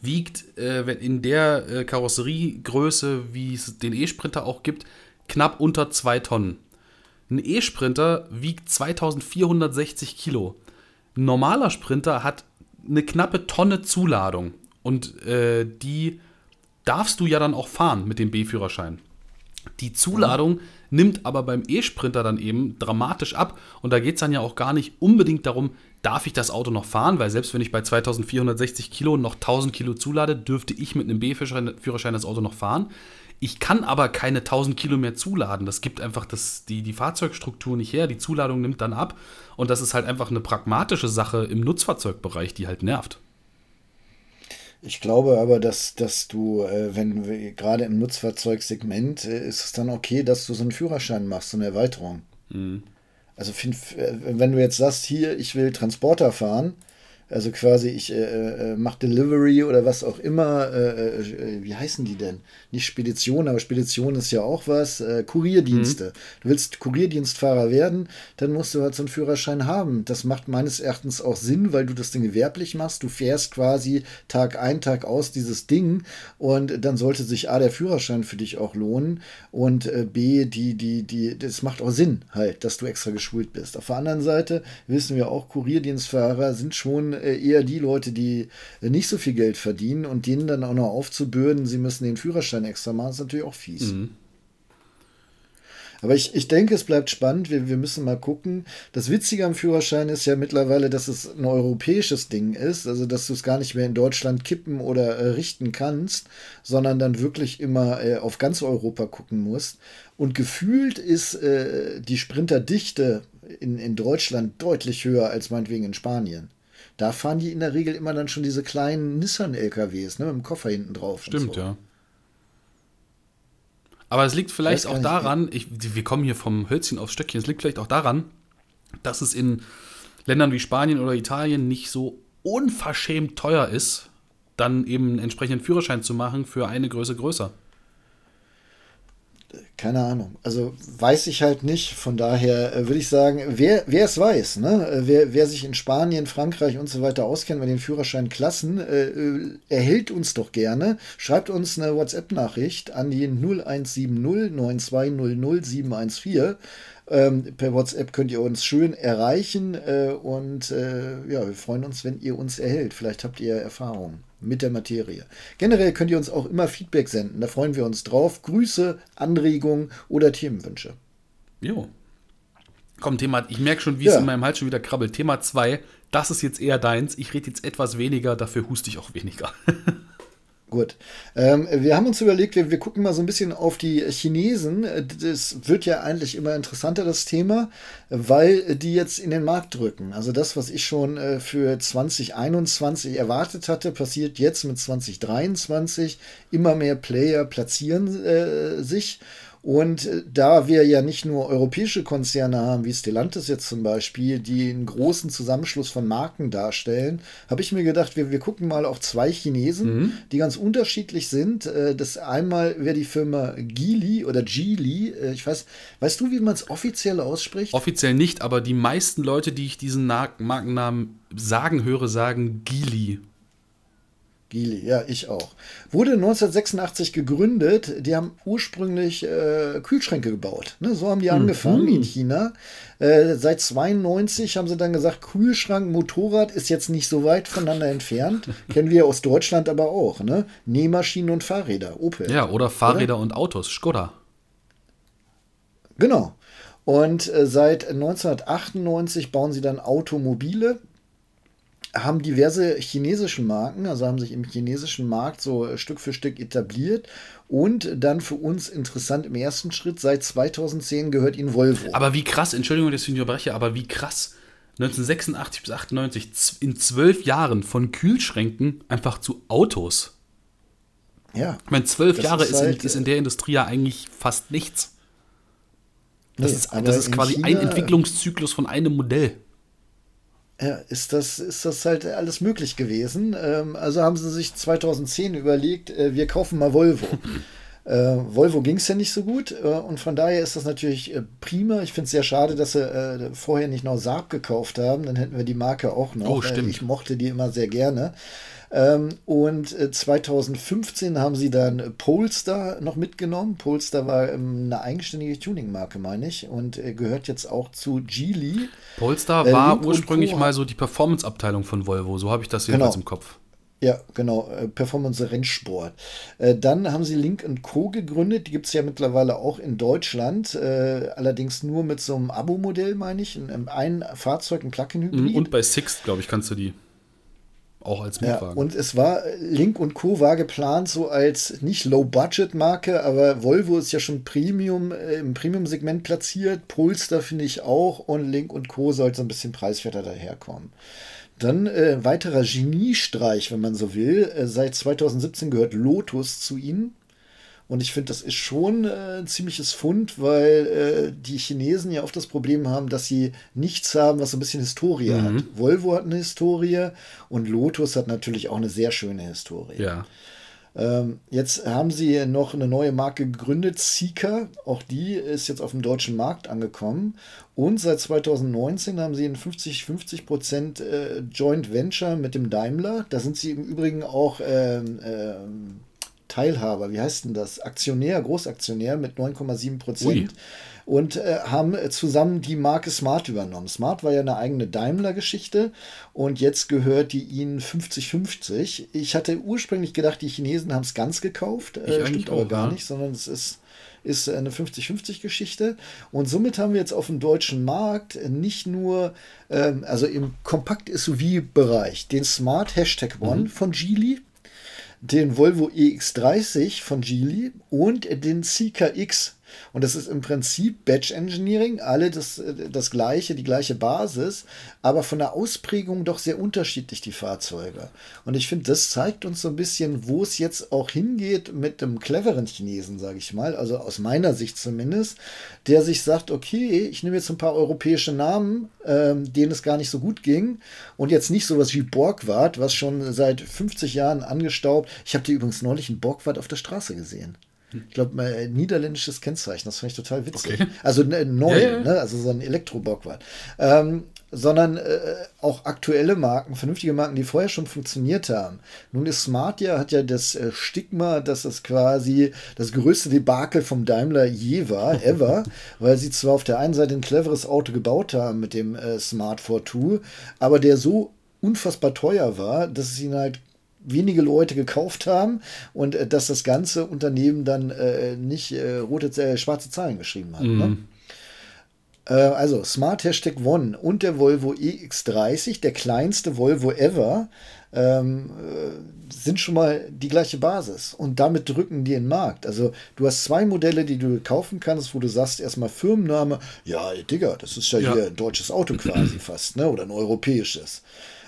wiegt äh, in der äh, Karosseriegröße, wie es den E-Sprinter auch gibt, knapp unter 2 Tonnen. Ein E-Sprinter wiegt 2460 Kilo. Ein normaler Sprinter hat eine knappe Tonne Zuladung. Und äh, die darfst du ja dann auch fahren mit dem B-Führerschein. Die Zuladung nimmt aber beim E-Sprinter dann eben dramatisch ab. Und da geht es dann ja auch gar nicht unbedingt darum, darf ich das Auto noch fahren? Weil selbst wenn ich bei 2460 Kilo noch 1000 Kilo zulade, dürfte ich mit einem B-Führerschein Führerschein das Auto noch fahren. Ich kann aber keine 1000 Kilo mehr zuladen. Das gibt einfach das, die, die Fahrzeugstruktur nicht her. Die Zuladung nimmt dann ab. Und das ist halt einfach eine pragmatische Sache im Nutzfahrzeugbereich, die halt nervt. Ich glaube aber, dass, dass du, äh, wenn wir gerade im Nutzfahrzeugsegment, äh, ist es dann okay, dass du so einen Führerschein machst, so eine Erweiterung. Mhm. Also find, äh, wenn du jetzt sagst, hier, ich will Transporter fahren, also quasi, ich äh, äh, mache Delivery oder was auch immer. Äh, äh, wie heißen die denn? Nicht Spedition, aber Spedition ist ja auch was. Äh, Kurierdienste. Mhm. Du willst Kurierdienstfahrer werden, dann musst du halt so einen Führerschein haben. Das macht meines Erachtens auch Sinn, weil du das Ding gewerblich machst. Du fährst quasi Tag ein, Tag aus dieses Ding und dann sollte sich A, der Führerschein für dich auch lohnen und äh, B, die, die, die, das macht auch Sinn halt, dass du extra geschult bist. Auf der anderen Seite wissen wir auch, Kurierdienstfahrer sind schon äh, eher die Leute, die äh, nicht so viel Geld verdienen und denen dann auch noch aufzubürden, sie müssen den Führerschein extra machen, ist natürlich auch fies. Mhm. Aber ich, ich denke, es bleibt spannend. Wir, wir müssen mal gucken. Das Witzige am Führerschein ist ja mittlerweile, dass es ein europäisches Ding ist. Also, dass du es gar nicht mehr in Deutschland kippen oder äh, richten kannst, sondern dann wirklich immer äh, auf ganz Europa gucken musst. Und gefühlt ist äh, die Sprinterdichte in, in Deutschland deutlich höher als meinetwegen in Spanien. Da fahren die in der Regel immer dann schon diese kleinen Nissan-LKWs, ne, mit dem Koffer hinten drauf. Stimmt, so. ja. Aber es liegt vielleicht auch daran, ich, wir kommen hier vom Hölzchen aufs Stöckchen, es liegt vielleicht auch daran, dass es in Ländern wie Spanien oder Italien nicht so unverschämt teuer ist, dann eben einen entsprechenden Führerschein zu machen für eine Größe größer keine Ahnung. Also weiß ich halt nicht. Von daher äh, würde ich sagen, wer, wer es weiß, ne? Äh, wer, wer sich in Spanien, Frankreich und so weiter auskennt bei den Führerscheinklassen, äh, äh, erhält uns doch gerne. Schreibt uns eine WhatsApp-Nachricht an die 0170 9200 714. Ähm, per WhatsApp könnt ihr uns schön erreichen äh, und äh, ja, wir freuen uns, wenn ihr uns erhält. Vielleicht habt ihr Erfahrungen mit der Materie. Generell könnt ihr uns auch immer Feedback senden, da freuen wir uns drauf. Grüße, Anregungen oder Themenwünsche. Jo. Komm, Thema, ich merke schon, wie ja. es in meinem Hals schon wieder krabbelt. Thema 2, das ist jetzt eher deins. Ich rede jetzt etwas weniger, dafür huste ich auch weniger. Gut. Ähm, wir haben uns überlegt, wir, wir, gucken mal so ein bisschen auf die Chinesen. Das wird ja eigentlich immer interessanter, das Thema, weil die jetzt in den Markt drücken. Also das, was ich schon äh, für 2021 erwartet hatte, passiert jetzt mit 2023. Immer mehr Player platzieren äh, sich. Und äh, da wir ja nicht nur europäische Konzerne haben, wie Stellantis jetzt zum Beispiel, die einen großen Zusammenschluss von Marken darstellen, habe ich mir gedacht, wir, wir gucken mal auf zwei Chinesen, mhm. die ganz unterschiedlich sind. Äh, das einmal wäre die Firma Geely oder Geely. Äh, ich weiß, weißt du, wie man es offiziell ausspricht? Offiziell nicht, aber die meisten Leute, die ich diesen Markennamen sagen höre, sagen Geely. Geely, ja, ich auch. Wurde 1986 gegründet. Die haben ursprünglich äh, Kühlschränke gebaut. Ne? So haben die mhm. angefangen in China. Äh, seit 92 haben sie dann gesagt, Kühlschrank, Motorrad ist jetzt nicht so weit voneinander entfernt. Kennen wir aus Deutschland aber auch. Ne? Nähmaschinen und Fahrräder, Opel. Ja, oder Fahrräder oder? und Autos, Skoda. Genau. Und äh, seit 1998 bauen sie dann Automobile haben diverse chinesische Marken, also haben sich im chinesischen Markt so Stück für Stück etabliert und dann für uns interessant im ersten Schritt, seit 2010 gehört ihnen Volvo. Aber wie krass, Entschuldigung, dass ich unterbreche, aber wie krass, 1986 bis 98, in zwölf Jahren von Kühlschränken einfach zu Autos. Ja. Ich meine, zwölf Jahre ist, halt, in, ist, in, der Industrie ja eigentlich fast nichts. Das nee, ist, das ist quasi China, ein Entwicklungszyklus von einem Modell ja, ist das, ist das halt alles möglich gewesen. Ähm, also haben sie sich 2010 überlegt, äh, wir kaufen mal Volvo. äh, Volvo ging es ja nicht so gut äh, und von daher ist das natürlich äh, prima. Ich finde es sehr schade, dass sie äh, vorher nicht noch Saab gekauft haben. Dann hätten wir die Marke auch noch. Oh, stimmt. ich mochte die immer sehr gerne. Ähm, und 2015 äh, haben sie dann Polestar noch mitgenommen. Polestar war ähm, eine eigenständige Tuning-Marke, meine ich, und äh, gehört jetzt auch zu Geely. Polestar äh, war ursprünglich mal so die Performance-Abteilung von Volvo, so habe ich das jedenfalls genau. im Kopf. Ja, genau, Performance Rennsport. dann haben sie Link Co. gegründet, die gibt es ja mittlerweile auch in Deutschland, allerdings nur mit so einem Abo-Modell, meine ich, ein, ein Fahrzeug, ein Plug-in-Hybrid. Und bei Sixt, glaube ich, kannst du die auch als Mietwagen. Ja, und es war, Link und Co. war geplant so als nicht Low-Budget-Marke, aber Volvo ist ja schon Premium, äh, im Premium-Segment platziert. Polestar finde ich auch und Link und Co. sollte so ein bisschen preiswerter daherkommen. Dann äh, weiterer Geniestreich, wenn man so will. Äh, seit 2017 gehört Lotus zu ihnen. Und ich finde, das ist schon äh, ein ziemliches Fund, weil äh, die Chinesen ja oft das Problem haben, dass sie nichts haben, was so ein bisschen Historie mhm. hat. Volvo hat eine Historie und Lotus hat natürlich auch eine sehr schöne Historie. Ja. Ähm, jetzt haben sie noch eine neue Marke gegründet, Seeker. Auch die ist jetzt auf dem deutschen Markt angekommen. Und seit 2019 haben sie ein 50-50% äh, Joint Venture mit dem Daimler. Da sind sie im Übrigen auch ähm, ähm, Teilhaber, wie heißt denn das? Aktionär, Großaktionär mit 9,7 Prozent. Und äh, haben zusammen die Marke Smart übernommen. Smart war ja eine eigene Daimler-Geschichte und jetzt gehört die ihnen 50-50. Ich hatte ursprünglich gedacht, die Chinesen haben es ganz gekauft. Äh, stimmt aber auch, gar ja. nicht, sondern es ist ist eine 50-50-Geschichte. Und somit haben wir jetzt auf dem deutschen Markt nicht nur, ähm, also im Kompakt-SUV-Bereich, den Smart Hashtag One mhm. von Geely, den Volvo EX30 von Geely und den CKX und das ist im Prinzip Batch Engineering, alle das, das gleiche, die gleiche Basis, aber von der Ausprägung doch sehr unterschiedlich die Fahrzeuge. Und ich finde, das zeigt uns so ein bisschen, wo es jetzt auch hingeht mit dem cleveren Chinesen, sage ich mal, also aus meiner Sicht zumindest, der sich sagt, okay, ich nehme jetzt ein paar europäische Namen, ähm, denen es gar nicht so gut ging und jetzt nicht sowas wie Borgward, was schon seit 50 Jahren angestaubt. Ich habe dir übrigens neulich einen Borgward auf der Straße gesehen. Ich glaube, ein niederländisches Kennzeichen, das fand ich total witzig. Okay. Also ne, neu, ja, ja. Ne? also so ein Elektrobockwart. Ähm, sondern äh, auch aktuelle Marken, vernünftige Marken, die vorher schon funktioniert haben. Nun ist Smart ja, hat ja das äh, Stigma, dass es quasi das größte Debakel vom Daimler je war, ever, weil sie zwar auf der einen Seite ein cleveres Auto gebaut haben mit dem äh, Smart 42, aber der so unfassbar teuer war, dass es ihnen halt wenige Leute gekauft haben und äh, dass das ganze Unternehmen dann äh, nicht äh, rote, äh, schwarze Zahlen geschrieben hat. Ne? Mhm. Äh, also Smart Hashtag One und der Volvo EX30, der kleinste Volvo ever, ähm, äh, sind schon mal die gleiche Basis und damit drücken die den Markt. Also du hast zwei Modelle, die du kaufen kannst, wo du sagst erstmal Firmenname, ja, Digga, das ist ja, ja. hier ein deutsches Auto quasi fast, ne? Oder ein europäisches.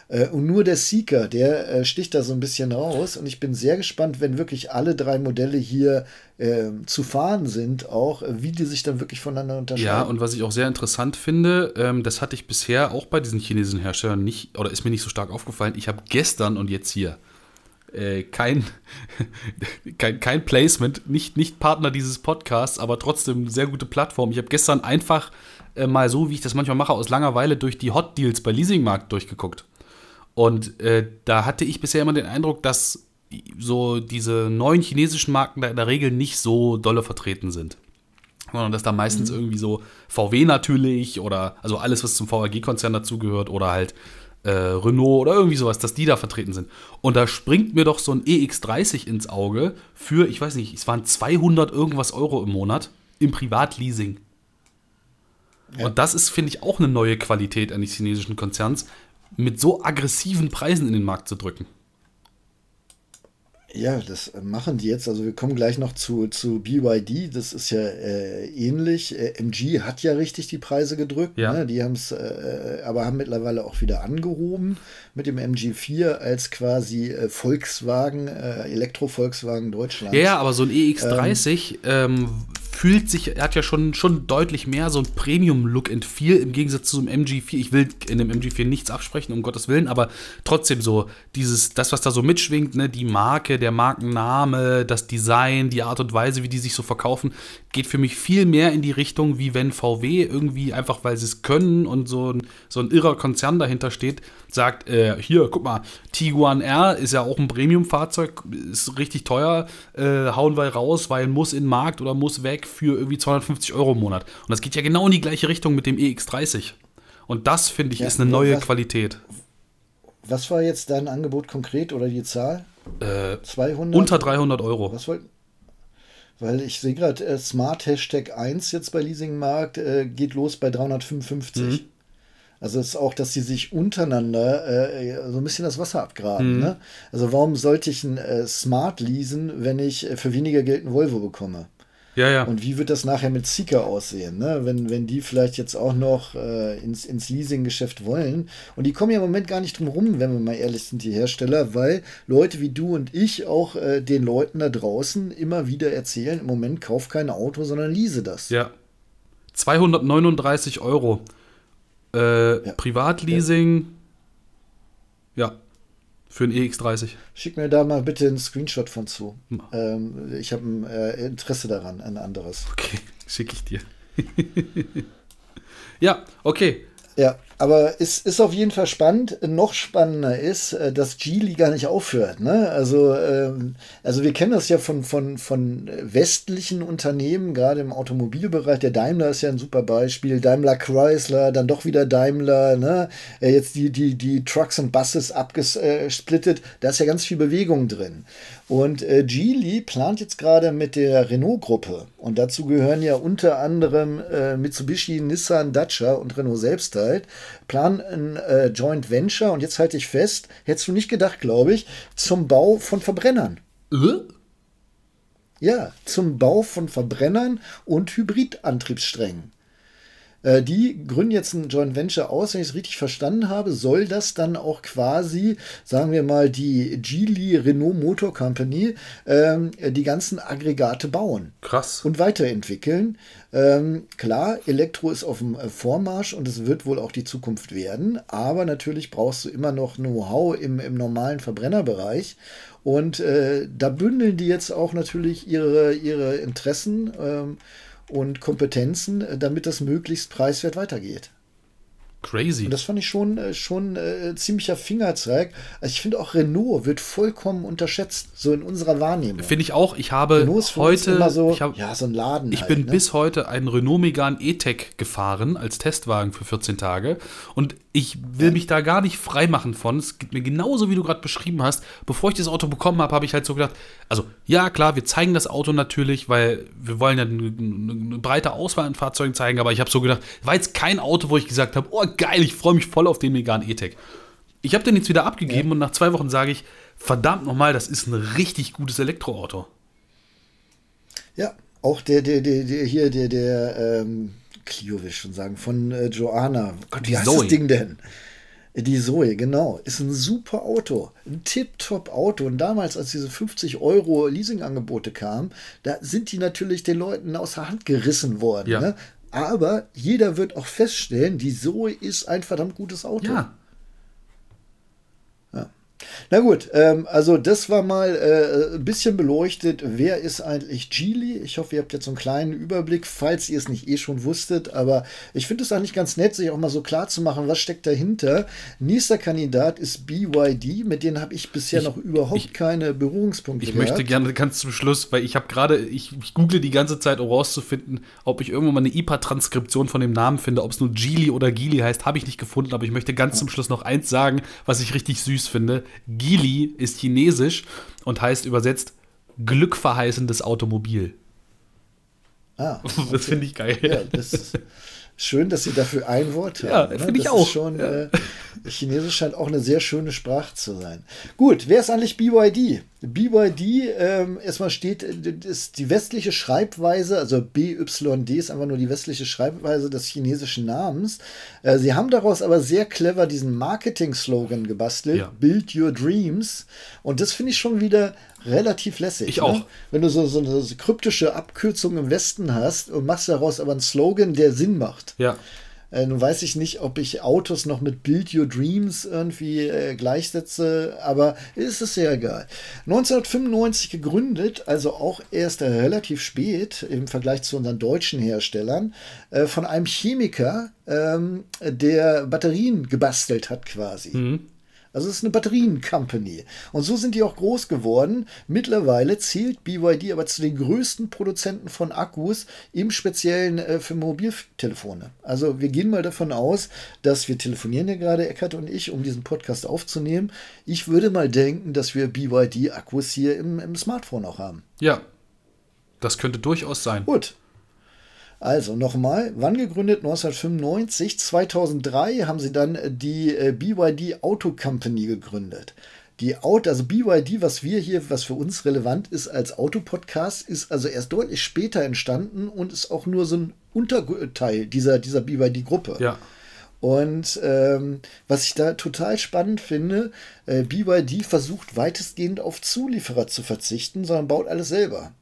Äh, und nur der Seeker, der äh, sticht da so ein bisschen raus. Und ich bin sehr gespannt, wenn wirklich alle drei Modelle hier äh, zu fahren sind, auch äh, wie die sich dann wirklich voneinander unterscheiden. Ja, und was ich auch sehr interessant finde, ähm, das hatte ich bisher auch bei diesen chinesischen Herstellern nicht, oder ist mir nicht so stark aufgefallen. Ich habe gestern und jetzt hier äh, kein, kein, kein Placement, nicht, nicht Partner dieses Podcasts, aber trotzdem sehr gute Plattform. Ich habe gestern einfach äh, mal so, wie ich das manchmal mache, aus Langeweile durch die Hot Deals bei Leasingmarkt durchgeguckt. Und äh, da hatte ich bisher immer den Eindruck, dass so diese neuen chinesischen Marken da in der Regel nicht so dolle vertreten sind. Sondern dass da meistens mhm. irgendwie so VW natürlich oder also alles, was zum VAG-Konzern dazugehört oder halt äh, Renault oder irgendwie sowas, dass die da vertreten sind. Und da springt mir doch so ein EX30 ins Auge für, ich weiß nicht, es waren 200 irgendwas Euro im Monat im Privatleasing. Ja. Und das ist, finde ich, auch eine neue Qualität eines chinesischen Konzerns, mit so aggressiven Preisen in den Markt zu drücken. Ja, das machen die jetzt. Also wir kommen gleich noch zu, zu BYD. Das ist ja äh, ähnlich. Äh, MG hat ja richtig die Preise gedrückt. Ja. Ne? Die haben es, äh, aber haben mittlerweile auch wieder angehoben mit dem MG4 als quasi äh, Volkswagen, äh, Elektro-Volkswagen Deutschland. Ja, aber so ein EX30 ähm, ähm, fühlt sich, er hat ja schon, schon deutlich mehr so ein Premium-Look and Feel im Gegensatz zu einem MG4. Ich will in dem MG4 nichts absprechen, um Gottes Willen, aber trotzdem so, dieses, das, was da so mitschwingt, ne, die Marke, der Markenname, das Design, die Art und Weise, wie die sich so verkaufen, geht für mich viel mehr in die Richtung, wie wenn VW irgendwie einfach, weil sie es können und so ein, so ein irrer Konzern dahinter steht, sagt, äh, hier, guck mal, Tiguan R ist ja auch ein Premium-Fahrzeug, ist richtig teuer, äh, hauen wir raus, weil muss in den Markt oder muss weg für irgendwie 250 Euro im Monat. Und das geht ja genau in die gleiche Richtung mit dem EX30. Und das, finde ich, ja, ist eine neue was, Qualität. Was war jetzt dein Angebot konkret oder die Zahl? Äh, 200? Unter 300 Euro. Was wollt, weil ich sehe gerade, äh, Smart Hashtag 1 jetzt bei Leasingmarkt äh, geht los bei 355. Mhm. Also es ist auch, dass sie sich untereinander äh, so ein bisschen das Wasser abgraben. Mhm. Ne? Also warum sollte ich ein äh, Smart leasen, wenn ich äh, für weniger Geld einen Volvo bekomme? Ja, ja. Und wie wird das nachher mit Seeker aussehen, ne? wenn, wenn die vielleicht jetzt auch noch äh, ins, ins Leasing-Geschäft wollen? Und die kommen ja im Moment gar nicht drum rum, wenn wir mal ehrlich sind, die Hersteller, weil Leute wie du und ich auch äh, den Leuten da draußen immer wieder erzählen, im Moment kauf kein Auto, sondern lease das. Ja. 239 Euro. Äh, ja. Privatleasing. Für ein EX30. Schick mir da mal bitte einen Screenshot von zu. Ähm, ich habe ein äh, Interesse daran, ein anderes. Okay, schicke ich dir. ja, okay. Ja, aber es ist auf jeden Fall spannend. Noch spannender ist, äh, dass Geely gar nicht aufhört. Ne? Also, ähm, also wir kennen das ja von, von, von westlichen Unternehmen, gerade im Automobilbereich. Der Daimler ist ja ein super Beispiel. Daimler Chrysler, dann doch wieder Daimler. Ne? Äh, jetzt die, die, die Trucks und Buses abgesplittet. Da ist ja ganz viel Bewegung drin. Und äh, Geely plant jetzt gerade mit der Renault-Gruppe. Und dazu gehören ja unter anderem äh, Mitsubishi, Nissan, Dacia und Renault selbst halt planen ein äh, Joint Venture und jetzt halte ich fest, hättest du nicht gedacht, glaube ich, zum Bau von Verbrennern. Äh? Ja, zum Bau von Verbrennern und Hybridantriebssträngen. Äh, die gründen jetzt ein Joint Venture aus, wenn ich es richtig verstanden habe, soll das dann auch quasi, sagen wir mal, die Geely Renault Motor Company ähm, die ganzen Aggregate bauen. Krass. Und weiterentwickeln. Ähm, klar, Elektro ist auf dem äh, Vormarsch und es wird wohl auch die Zukunft werden, aber natürlich brauchst du immer noch Know-how im, im normalen Verbrennerbereich. Und äh, da bündeln die jetzt auch natürlich ihre, ihre Interessen. Ähm, und Kompetenzen, äh, damit das möglichst preiswert weitergeht. Crazy. Und das fand ich schon, äh, schon äh, ziemlicher Fingerzeig. Also ich finde auch Renault wird vollkommen unterschätzt, so in unserer Wahrnehmung. Finde ich auch. Ich habe heute, so, ich hab, ja, so ein Laden. Ich halt, bin ne? bis heute einen Renault Megane E-Tech gefahren als Testwagen für 14 Tage und ich will ja. mich da gar nicht freimachen von. Es geht mir genauso, wie du gerade beschrieben hast. Bevor ich das Auto bekommen habe, habe ich halt so gedacht, also ja, klar, wir zeigen das Auto natürlich, weil wir wollen ja eine, eine breite Auswahl an Fahrzeugen zeigen, aber ich habe so gedacht, war jetzt kein Auto, wo ich gesagt habe, oh geil, ich freue mich voll auf den Megane E-Tech. Ich habe den jetzt wieder abgegeben ja. und nach zwei Wochen sage ich, verdammt nochmal, das ist ein richtig gutes Elektroauto. Ja, auch der, der, der, der hier, der, der, ähm, Clio will ich schon sagen, von äh, Joanna. Gott, wie heißt Zoe. das Ding denn? Die Zoe, genau. Ist ein super Auto. Ein tip-top Auto. Und damals, als diese 50 Euro Leasingangebote kamen, da sind die natürlich den Leuten aus der Hand gerissen worden. Ja. Ne? Aber jeder wird auch feststellen, die Zoe ist ein verdammt gutes Auto. Ja. Na gut, ähm, also das war mal äh, ein bisschen beleuchtet. Wer ist eigentlich Geely? Ich hoffe, ihr habt jetzt so einen kleinen Überblick, falls ihr es nicht eh schon wusstet. Aber ich finde es eigentlich ganz nett, sich auch mal so klar zu machen, was steckt dahinter. Nächster Kandidat ist BYD. Mit denen habe ich bisher ich, noch überhaupt ich, keine Berührungspunkte Ich gehabt. möchte gerne ganz zum Schluss, weil ich habe gerade, ich, ich google die ganze Zeit, um rauszufinden, ob ich irgendwann mal eine IPA-Transkription von dem Namen finde, ob es nur Geely oder Geely heißt, habe ich nicht gefunden. Aber ich möchte ganz zum Schluss noch eins sagen, was ich richtig süß finde. Gili ist chinesisch und heißt übersetzt glückverheißendes Automobil. Ah, okay. Das finde ich geil. Ja, das ist schön, dass Sie dafür ein Wort haben. Ja, ne? finde ich auch. Schon, ja. äh, Chinesisch scheint auch eine sehr schöne Sprache zu sein. Gut, wer ist eigentlich BYD? BYD, ähm, erstmal steht, ist die westliche Schreibweise, also BYD ist einfach nur die westliche Schreibweise des chinesischen Namens. Äh, sie haben daraus aber sehr clever diesen Marketing-Slogan gebastelt, ja. Build Your Dreams. Und das finde ich schon wieder relativ lässig. Ich ne? auch. Wenn du so, so eine kryptische Abkürzung im Westen hast und machst daraus aber einen Slogan, der Sinn macht. Ja. Äh, nun weiß ich nicht, ob ich Autos noch mit Build Your Dreams irgendwie äh, gleichsetze, aber ist es sehr egal. 1995 gegründet, also auch erst relativ spät im Vergleich zu unseren deutschen Herstellern, äh, von einem Chemiker, ähm, der Batterien gebastelt hat quasi. Mhm. Also es ist eine Batterien-Company. Und so sind die auch groß geworden. Mittlerweile zählt BYD aber zu den größten Produzenten von Akkus, im Speziellen äh, für Mobiltelefone. Also wir gehen mal davon aus, dass wir telefonieren ja gerade, Eckert und ich, um diesen Podcast aufzunehmen. Ich würde mal denken, dass wir BYD-Akkus hier im, im Smartphone auch haben. Ja, das könnte durchaus sein. Gut. Also nochmal, wann gegründet? 1995. 2003 haben sie dann die äh, BYD Auto Company gegründet. Die Auto, also BYD, was wir hier, was für uns relevant ist als Autopodcast, ist also erst deutlich später entstanden und ist auch nur so ein Unterteil dieser, dieser BYD-Gruppe. Ja. Und ähm, was ich da total spannend finde, äh, BYD versucht weitestgehend auf Zulieferer zu verzichten, sondern baut alles selber.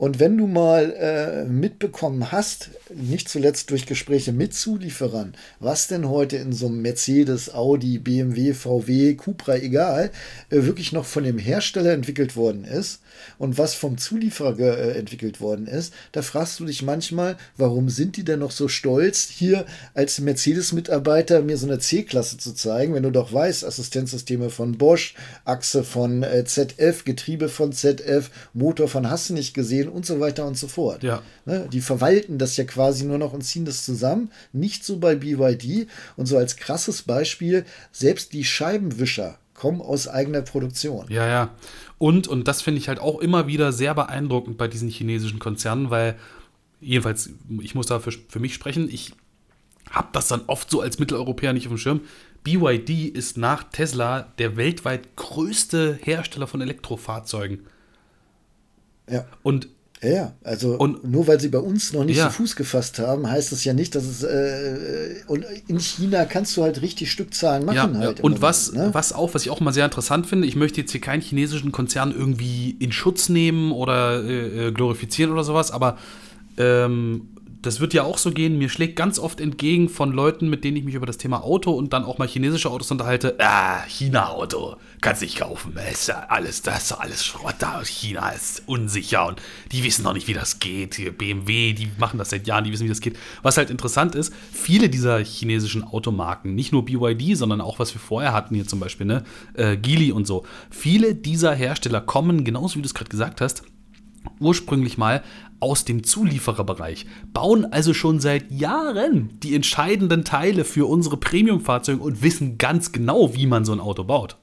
Und wenn du mal äh, mitbekommen hast, nicht zuletzt durch Gespräche mit Zulieferern, was denn heute in so einem Mercedes, Audi, BMW, VW, Cupra, egal, äh, wirklich noch von dem Hersteller entwickelt worden ist und was vom Zulieferer äh, entwickelt worden ist, da fragst du dich manchmal, warum sind die denn noch so stolz, hier als Mercedes-Mitarbeiter mir so eine C-Klasse zu zeigen, wenn du doch weißt, Assistenzsysteme von Bosch, Achse von äh, ZF, Getriebe von ZF, Motor von hast du nicht gesehen und so weiter und so fort. Ja. Ne, die verwalten das ja quasi nur noch und ziehen das zusammen. Nicht so bei BYD. Und so als krasses Beispiel, selbst die Scheibenwischer kommen aus eigener Produktion. Ja, ja. Und, und das finde ich halt auch immer wieder sehr beeindruckend bei diesen chinesischen Konzernen, weil, jedenfalls, ich muss da für, für mich sprechen, ich habe das dann oft so als Mitteleuropäer nicht auf dem Schirm. BYD ist nach Tesla der weltweit größte Hersteller von Elektrofahrzeugen. Ja. Und ja, also Und- nur weil sie bei uns noch nicht Ja. so Fuß gefasst haben, heißt das ja nicht, dass es äh, und in China kannst du halt richtig Stückzahlen machen Ja, halt. ja. und Moment, was, ne? was auch, was ich auch mal sehr interessant finde, ich möchte jetzt hier keinen chinesischen Konzern irgendwie in Schutz nehmen oder äh, äh, glorifizieren oder sowas, aber ähm, das wird ja auch so gehen. Mir schlägt ganz oft entgegen von Leuten, mit denen ich mich über das Thema Auto und dann auch mal chinesische Autos unterhalte. Ah, China-Auto, kannst nicht kaufen. Ist ja alles, das alles Schrott da. China ist unsicher und die wissen noch nicht, wie das geht. Hier BMW, die machen das seit Jahren, die wissen, wie das geht. Was halt interessant ist, viele dieser chinesischen Automarken, nicht nur BYD, sondern auch was wir vorher hatten, hier zum Beispiel, ne, äh, Geely und so. Viele dieser Hersteller kommen, genauso wie du es gerade gesagt hast, ursprünglich mal aus dem Zuliefererbereich, bauen also schon seit Jahren die entscheidenden Teile für unsere Premium-Fahrzeuge und wissen ganz genau, wie man so ein Auto baut.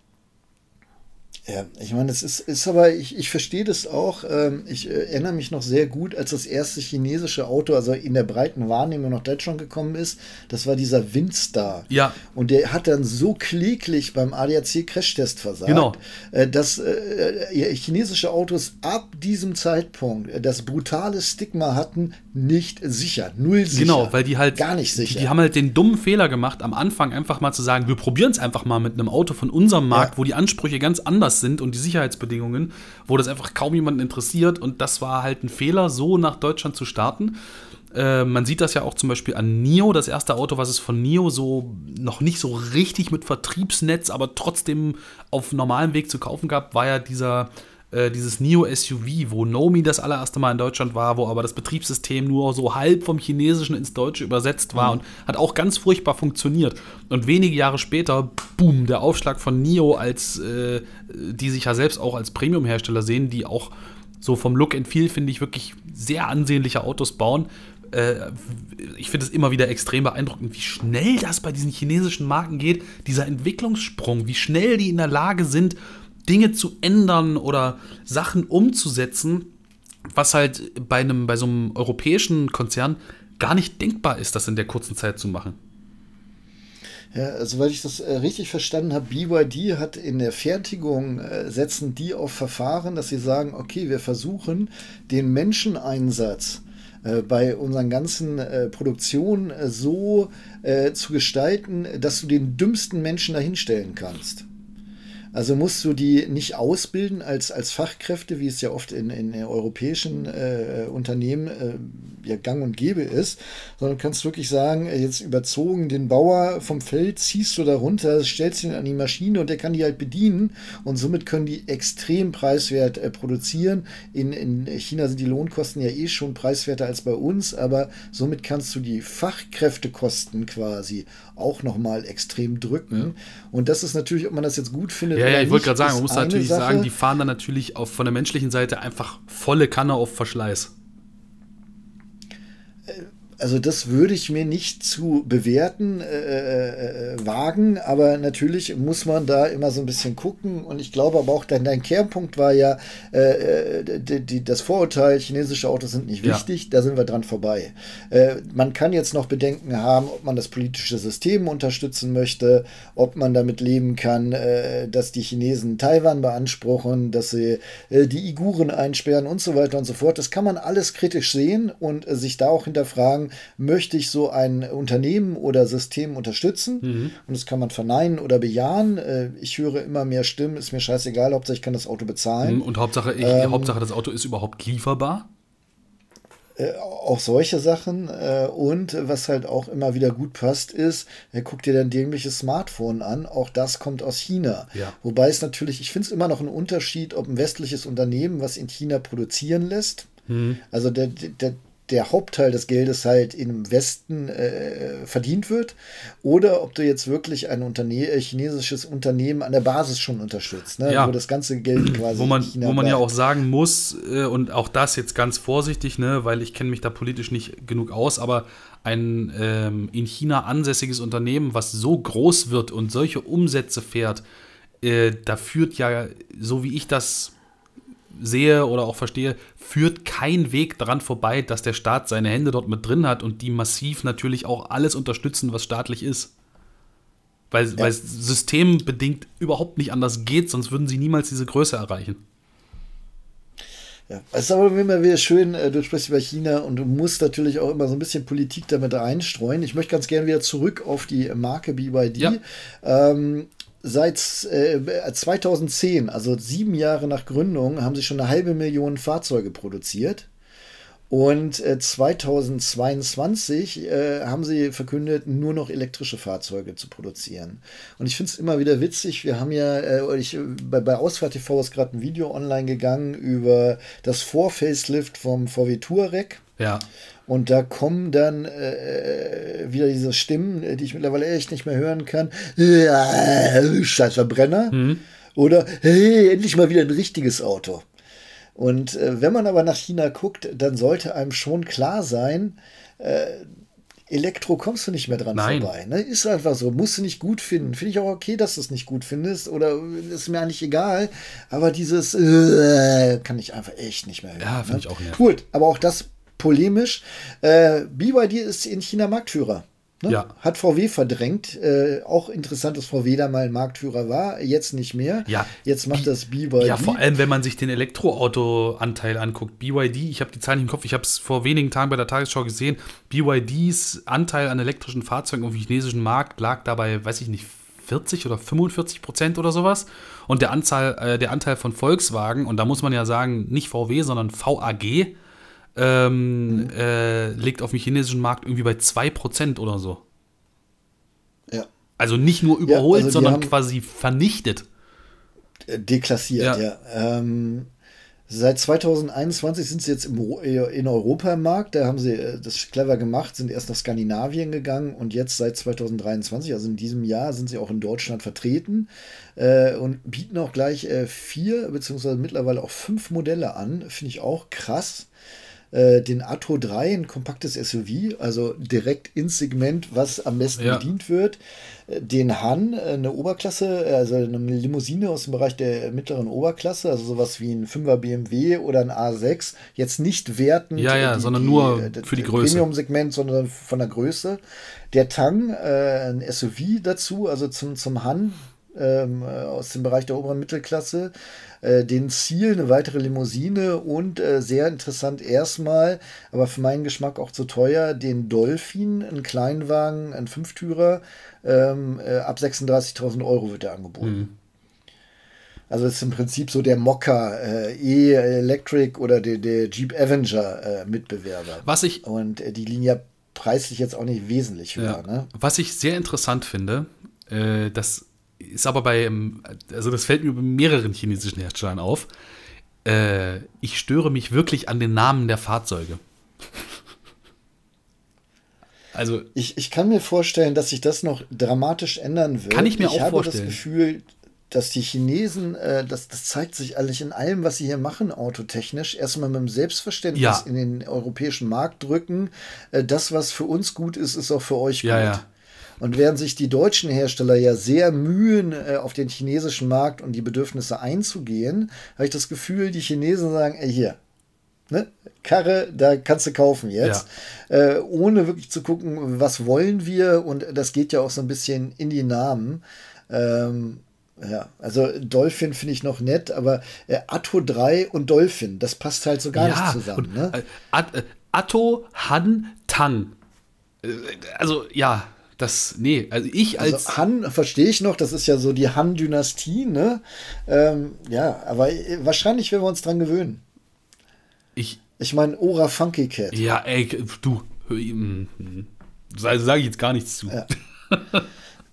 Ja, ich meine, es ist, ist aber, ich, ich verstehe das auch. Ähm, ich äh, erinnere mich noch sehr gut, als das erste chinesische Auto, also in der breiten Wahrnehmung nach Deutschland gekommen ist. Das war dieser Windstar. Ja. Und der hat dann so kläglich beim ADAC-Crashtest versagt, Genau. äh, dass äh, chinesische Autos ab diesem Zeitpunkt das brutale Stigma hatten, nicht sicher, null sicher. Genau, weil die halt gar nicht sicher. Die, die haben halt den dummen Fehler gemacht, am Anfang einfach mal zu sagen, wir probieren es einfach mal mit einem Auto von unserem Markt, Ja. wo die Ansprüche ganz anders sind und die Sicherheitsbedingungen, wo das einfach kaum jemanden interessiert und das war halt ein Fehler, so nach Deutschland zu starten. Äh, man sieht das ja auch zum Beispiel an NIO, das erste Auto, was es von NIO so noch nicht so richtig mit Vertriebsnetz, aber trotzdem auf normalem Weg zu kaufen gab, war ja dieser äh, dieses NIO SUV, wo Nomi das allererste Mal in Deutschland war, wo aber das Betriebssystem nur so halb vom Chinesischen ins Deutsche übersetzt war und hat auch ganz furchtbar funktioniert. Und wenige Jahre später, boom, der Aufschlag von NIO, als äh, die sich ja selbst auch als Premium-Hersteller sehen, die auch so vom Look and Feel, finde ich, wirklich sehr ansehnliche Autos bauen. Äh, ich finde es immer wieder extrem beeindruckend, wie schnell das bei diesen chinesischen Marken geht. Dieser Entwicklungssprung, wie schnell die in der Lage sind, Dinge zu ändern oder Sachen umzusetzen, was halt bei einem, bei so einem europäischen Konzern gar nicht denkbar ist, das in der kurzen Zeit zu machen. Ja, also weil ich das äh, richtig verstanden habe, BYD hat in der Fertigung, äh, setzen die auf Verfahren, dass sie sagen, okay, wir versuchen den Menscheneinsatz äh, bei unseren ganzen äh, Produktionen äh, so zu gestalten, dass du den dümmsten Menschen dahinstellen kannst. Also musst du die nicht ausbilden als, als Fachkräfte, wie es ja oft in, in europäischen äh, Unternehmen äh, ja gang und gäbe ist, sondern kannst wirklich sagen, äh, jetzt überzogen den Bauer vom Feld, ziehst du da runter, stellst ihn an die Maschine und der kann die halt bedienen und somit können die extrem preiswert äh, produzieren. In, in China sind die Lohnkosten ja eh schon preiswerter als bei uns, aber somit kannst du die Fachkräftekosten quasi auch nochmal extrem drücken. Und das ist natürlich, ob man das jetzt gut findet Ja, ja, oder ich wollte gerade sagen, man muss natürlich Sache. sagen, die fahren dann natürlich auf, von der menschlichen Seite einfach volle Kanne auf Verschleiß. Also das würde ich mir nicht zu bewerten äh, äh, wagen, aber natürlich muss man da immer so ein bisschen gucken und ich glaube aber auch, dein, dein Kernpunkt war ja, äh, äh die, die, das Vorurteil, chinesische Autos sind nicht wichtig, ja. da sind wir dran vorbei. Äh, man kann jetzt noch Bedenken haben, ob man das politische System unterstützen möchte, ob man damit leben kann, äh, dass die Chinesen Taiwan beanspruchen, dass sie die Iguren einsperren und so weiter und so fort. Das kann man alles kritisch sehen und sich da auch hinterfragen, möchte ich so ein Unternehmen oder System unterstützen? Mhm. Und das kann man verneinen oder bejahen. Äh, ich höre immer mehr Stimmen, ist mir scheißegal, Hauptsache ich kann das Auto bezahlen. Mhm, und Hauptsache, ich, ähm, Hauptsache das Auto ist überhaupt lieferbar? Äh, auch solche Sachen. Äh, und was halt auch immer wieder gut passt, ist, guckt dir dein dämliches Smartphone an. Auch das kommt aus China. Ja. Wobei es natürlich, ich finde es immer noch ein Unterschied, ob ein westliches Unternehmen was in China produzieren lässt. Mhm. Also der, der, der Hauptteil des Geldes halt im Westen äh, verdient wird oder ob du jetzt wirklich ein Unterne äh, chinesisches Unternehmen an der Basis schon unterstützt, ne? ja. wo das ganze Geld quasi wo man, Wo man bleibt. ja auch sagen muss, äh, und auch das jetzt ganz vorsichtig, ne, weil ich kenne mich da politisch nicht genug aus, aber ein ähm, in China ansässiges Unternehmen, was so groß wird und solche Umsätze fährt, äh, da führt ja, so wie ich das sehe oder auch verstehe, führt kein Weg daran vorbei, dass der Staat seine Hände dort mit drin hat und die massiv natürlich auch alles unterstützen, was staatlich ist. Weil, ja. weil es systembedingt überhaupt nicht anders geht, sonst würden sie niemals diese Größe erreichen. Ja, es ist aber immer wieder schön, äh, du sprichst über China und du musst natürlich auch immer so ein bisschen Politik damit einstreuen. Ich möchte ganz gerne wieder zurück auf die Marke BYD. Ja. Ähm, seit äh, 2010, also sieben Jahre nach Gründung, haben sie schon eine halbe Million Fahrzeuge produziert. Und äh, 2022 äh, haben sie verkündet, nur noch elektrische Fahrzeuge zu produzieren. Und ich finde es immer wieder witzig. Wir haben ja, äh, ich, bei, bei Ausfahrt TV ist gerade ein Video online gegangen über das Vor-Facelift vom VW Touareg. Ja. Und da kommen dann äh, wieder diese Stimmen, die ich mittlerweile echt nicht mehr hören kann. Äh, Scheiß Verbrenner. Mhm. Oder hey, endlich mal wieder ein richtiges Auto. Und äh, wenn man aber nach China guckt, dann sollte einem schon klar sein, äh, Elektro kommst du nicht mehr dran Nein. vorbei. Ne? Ist einfach so. Musst du nicht gut finden. Finde ich auch okay, dass du es nicht gut findest. Oder ist mir eigentlich egal. Aber dieses äh, kann ich einfach echt nicht mehr hören. Ja, finde ne? ich auch nicht. Gut, aber auch das polemisch. Äh, BYD ist in China Marktführer. Ne? Ja. Hat VW verdrängt. Äh, auch interessant, dass VW da mal Marktführer war, jetzt nicht mehr. Ja. Jetzt macht das BYD. Ja, vor allem, wenn man sich den Elektroauto-Anteil anguckt. BYD, ich habe die Zahlen im Kopf, ich habe es vor wenigen Tagen bei der Tagesschau gesehen. BYDs Anteil an elektrischen Fahrzeugen auf dem chinesischen Markt lag dabei, weiß ich nicht, 40 oder 45 Prozent oder sowas. Und der, Anzahl, äh, der Anteil von Volkswagen, und da muss man ja sagen, nicht VW, sondern VAG, ähm, mhm. äh, liegt auf dem chinesischen Markt irgendwie bei 2% oder so. Ja. Also nicht nur überholt, ja, also sondern quasi vernichtet. Äh, deklassiert, ja. ja. Ähm, seit 2021 sind sie jetzt im, in Europa im Markt. Da haben sie äh, das clever gemacht, sind erst nach Skandinavien gegangen und jetzt seit 2023, also in diesem Jahr, sind sie auch in Deutschland vertreten äh, und bieten auch gleich äh, vier beziehungsweise mittlerweile auch fünf Modelle an. Finde ich auch krass. Äh, den Atto 3, ein kompaktes SUV, also direkt ins Segment, was am besten ja. bedient wird. Äh, den Han, äh, eine Oberklasse, also eine Limousine aus dem Bereich der mittleren Oberklasse, also sowas wie ein 5er BMW oder ein A6. Jetzt nicht wertend, ja, ja, die, sondern die, nur für die Größe. Premium-Segment, sondern von der Größe. Der Tang, äh, ein SUV dazu, also zum, zum Han, ähm, aus dem Bereich der oberen Mittelklasse. Äh, den Ziel, eine weitere Limousine und äh, sehr interessant erstmal, aber für meinen Geschmack auch zu teuer, den Dolphin, ein Kleinwagen, ein Fünftürer, ähm, äh, ab 36.000 Euro wird der angeboten. Mhm. Also ist im Prinzip so der Mokka äh, E-Electric oder der, der Jeep Avenger äh, Mitbewerber. Was ich und äh, die Linie preislich jetzt auch nicht wesentlich höher. Ja. Ne? Was ich sehr interessant finde, äh, das ist aber bei, ähm, also das fällt mir bei mehreren chinesischen Herstellern auf. Äh, ich störe mich wirklich an den Namen der Fahrzeuge. also ich, ich kann mir vorstellen, dass sich das noch dramatisch ändern wird. Kann ich mir ich auch vorstellen. Ich habe das Gefühl, dass die Chinesen, äh, das, das zeigt sich eigentlich in allem, was sie hier machen, autotechnisch, erstmal mit dem Selbstverständnis Ja. in den europäischen Markt drücken. Äh, das, was für uns gut ist, ist auch für euch gut. Ja, ja. Und während sich die deutschen Hersteller ja sehr mühen, äh, auf den chinesischen Markt und die Bedürfnisse einzugehen, habe ich das Gefühl, die Chinesen sagen, ey, hier, ne? Karre, da kannst du kaufen jetzt. Äh, ohne wirklich zu gucken, was wollen wir. Und das geht ja auch so ein bisschen in die Namen. Ähm, ja, also Dolphin finde ich noch nett, aber äh, Atto 3 und Dolphin, das passt halt so gar nicht zusammen. und, Ne? äh, At, Atto, Han, Tang. Äh, Also, ja, das, nee, also ich als. Also Han verstehe ich noch, das ist ja so die Han-Dynastie, ne? Ähm, ja, aber äh, wahrscheinlich werden wir uns dran gewöhnen. ich, Ich meine, Ora Funky Cat. ja, ey, du, hör, mm, mm. sage sag ich jetzt gar nichts zu.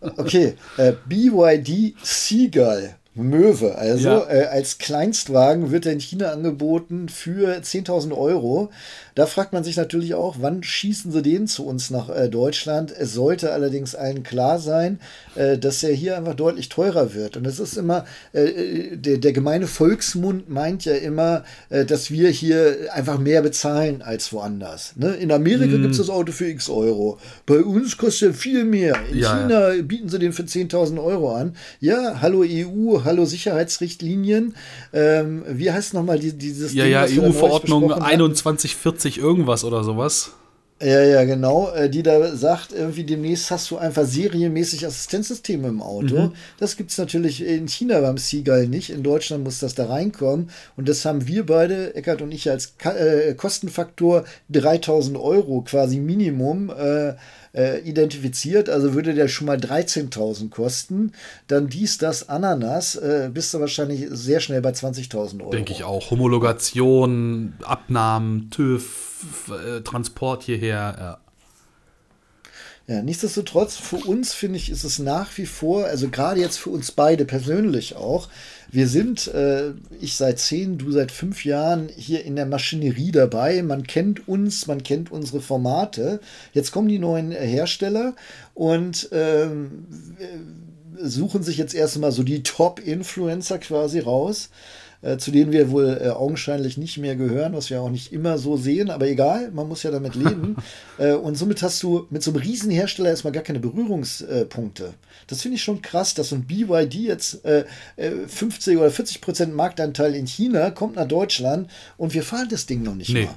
Okay, äh, BYD Seagull. Möwe, also Ja. äh, als Kleinstwagen wird er in China angeboten für 10.000 Euro. Da fragt man sich natürlich auch, wann schießen sie den zu uns nach äh, Deutschland? Es sollte allerdings allen klar sein, äh, dass er hier einfach deutlich teurer wird. Und es ist immer, äh, der, der gemeine Volksmund meint ja immer, äh, dass wir hier einfach mehr bezahlen als woanders. Ne? In Amerika gibt es das Auto für x Euro. Bei uns kostet er viel mehr. In Ja, China bieten sie den für 10.000 Euro an. Ja, hallo EU, hallo Sicherheitsrichtlinien. Ähm, wie heißt nochmal die, dieses Ja, Ding, ja, EU-Verordnung besprochen hatten? 2140 irgendwas oder sowas. Ja, ja, genau. Äh, die da sagt, irgendwie demnächst hast du einfach serienmäßig Assistenzsysteme im Auto. Mhm. Das gibt es natürlich in China beim Seagull nicht. In Deutschland muss das da reinkommen. Und das haben wir beide, Eckert und ich, als Ka äh, Kostenfaktor 3000 Euro quasi Minimum äh, äh, identifiziert. Also würde der schon mal 13.000 kosten. Dann dies, das, Ananas, äh, bist du wahrscheinlich sehr schnell bei 20.000 Euro. Denke ich auch. Homologation, Abnahmen, TÜV, äh, Transport hierher. Ja. Ja, nichtsdestotrotz, für uns finde ich, ist es nach wie vor, also gerade jetzt für uns beide persönlich auch, wir sind, äh, ich seit zehn, du seit fünf Jahren hier in der Maschinerie dabei. Man kennt uns, man kennt unsere Formate. Jetzt kommen die neuen Hersteller und ähm, äh, suchen sich jetzt erstmal so die Top-Influencer quasi raus äh, zu denen wir wohl äh, augenscheinlich nicht mehr gehören, was wir auch nicht immer so sehen, aber egal, man muss ja damit leben. äh, und somit hast du mit so einem Riesenhersteller erstmal gar keine Berührungspunkte. Das finde ich schon krass, dass so ein BYD jetzt äh, äh, 50 oder 40 Prozent Marktanteil in China kommt nach Deutschland und wir fahren das Ding noch nicht Nee. mal.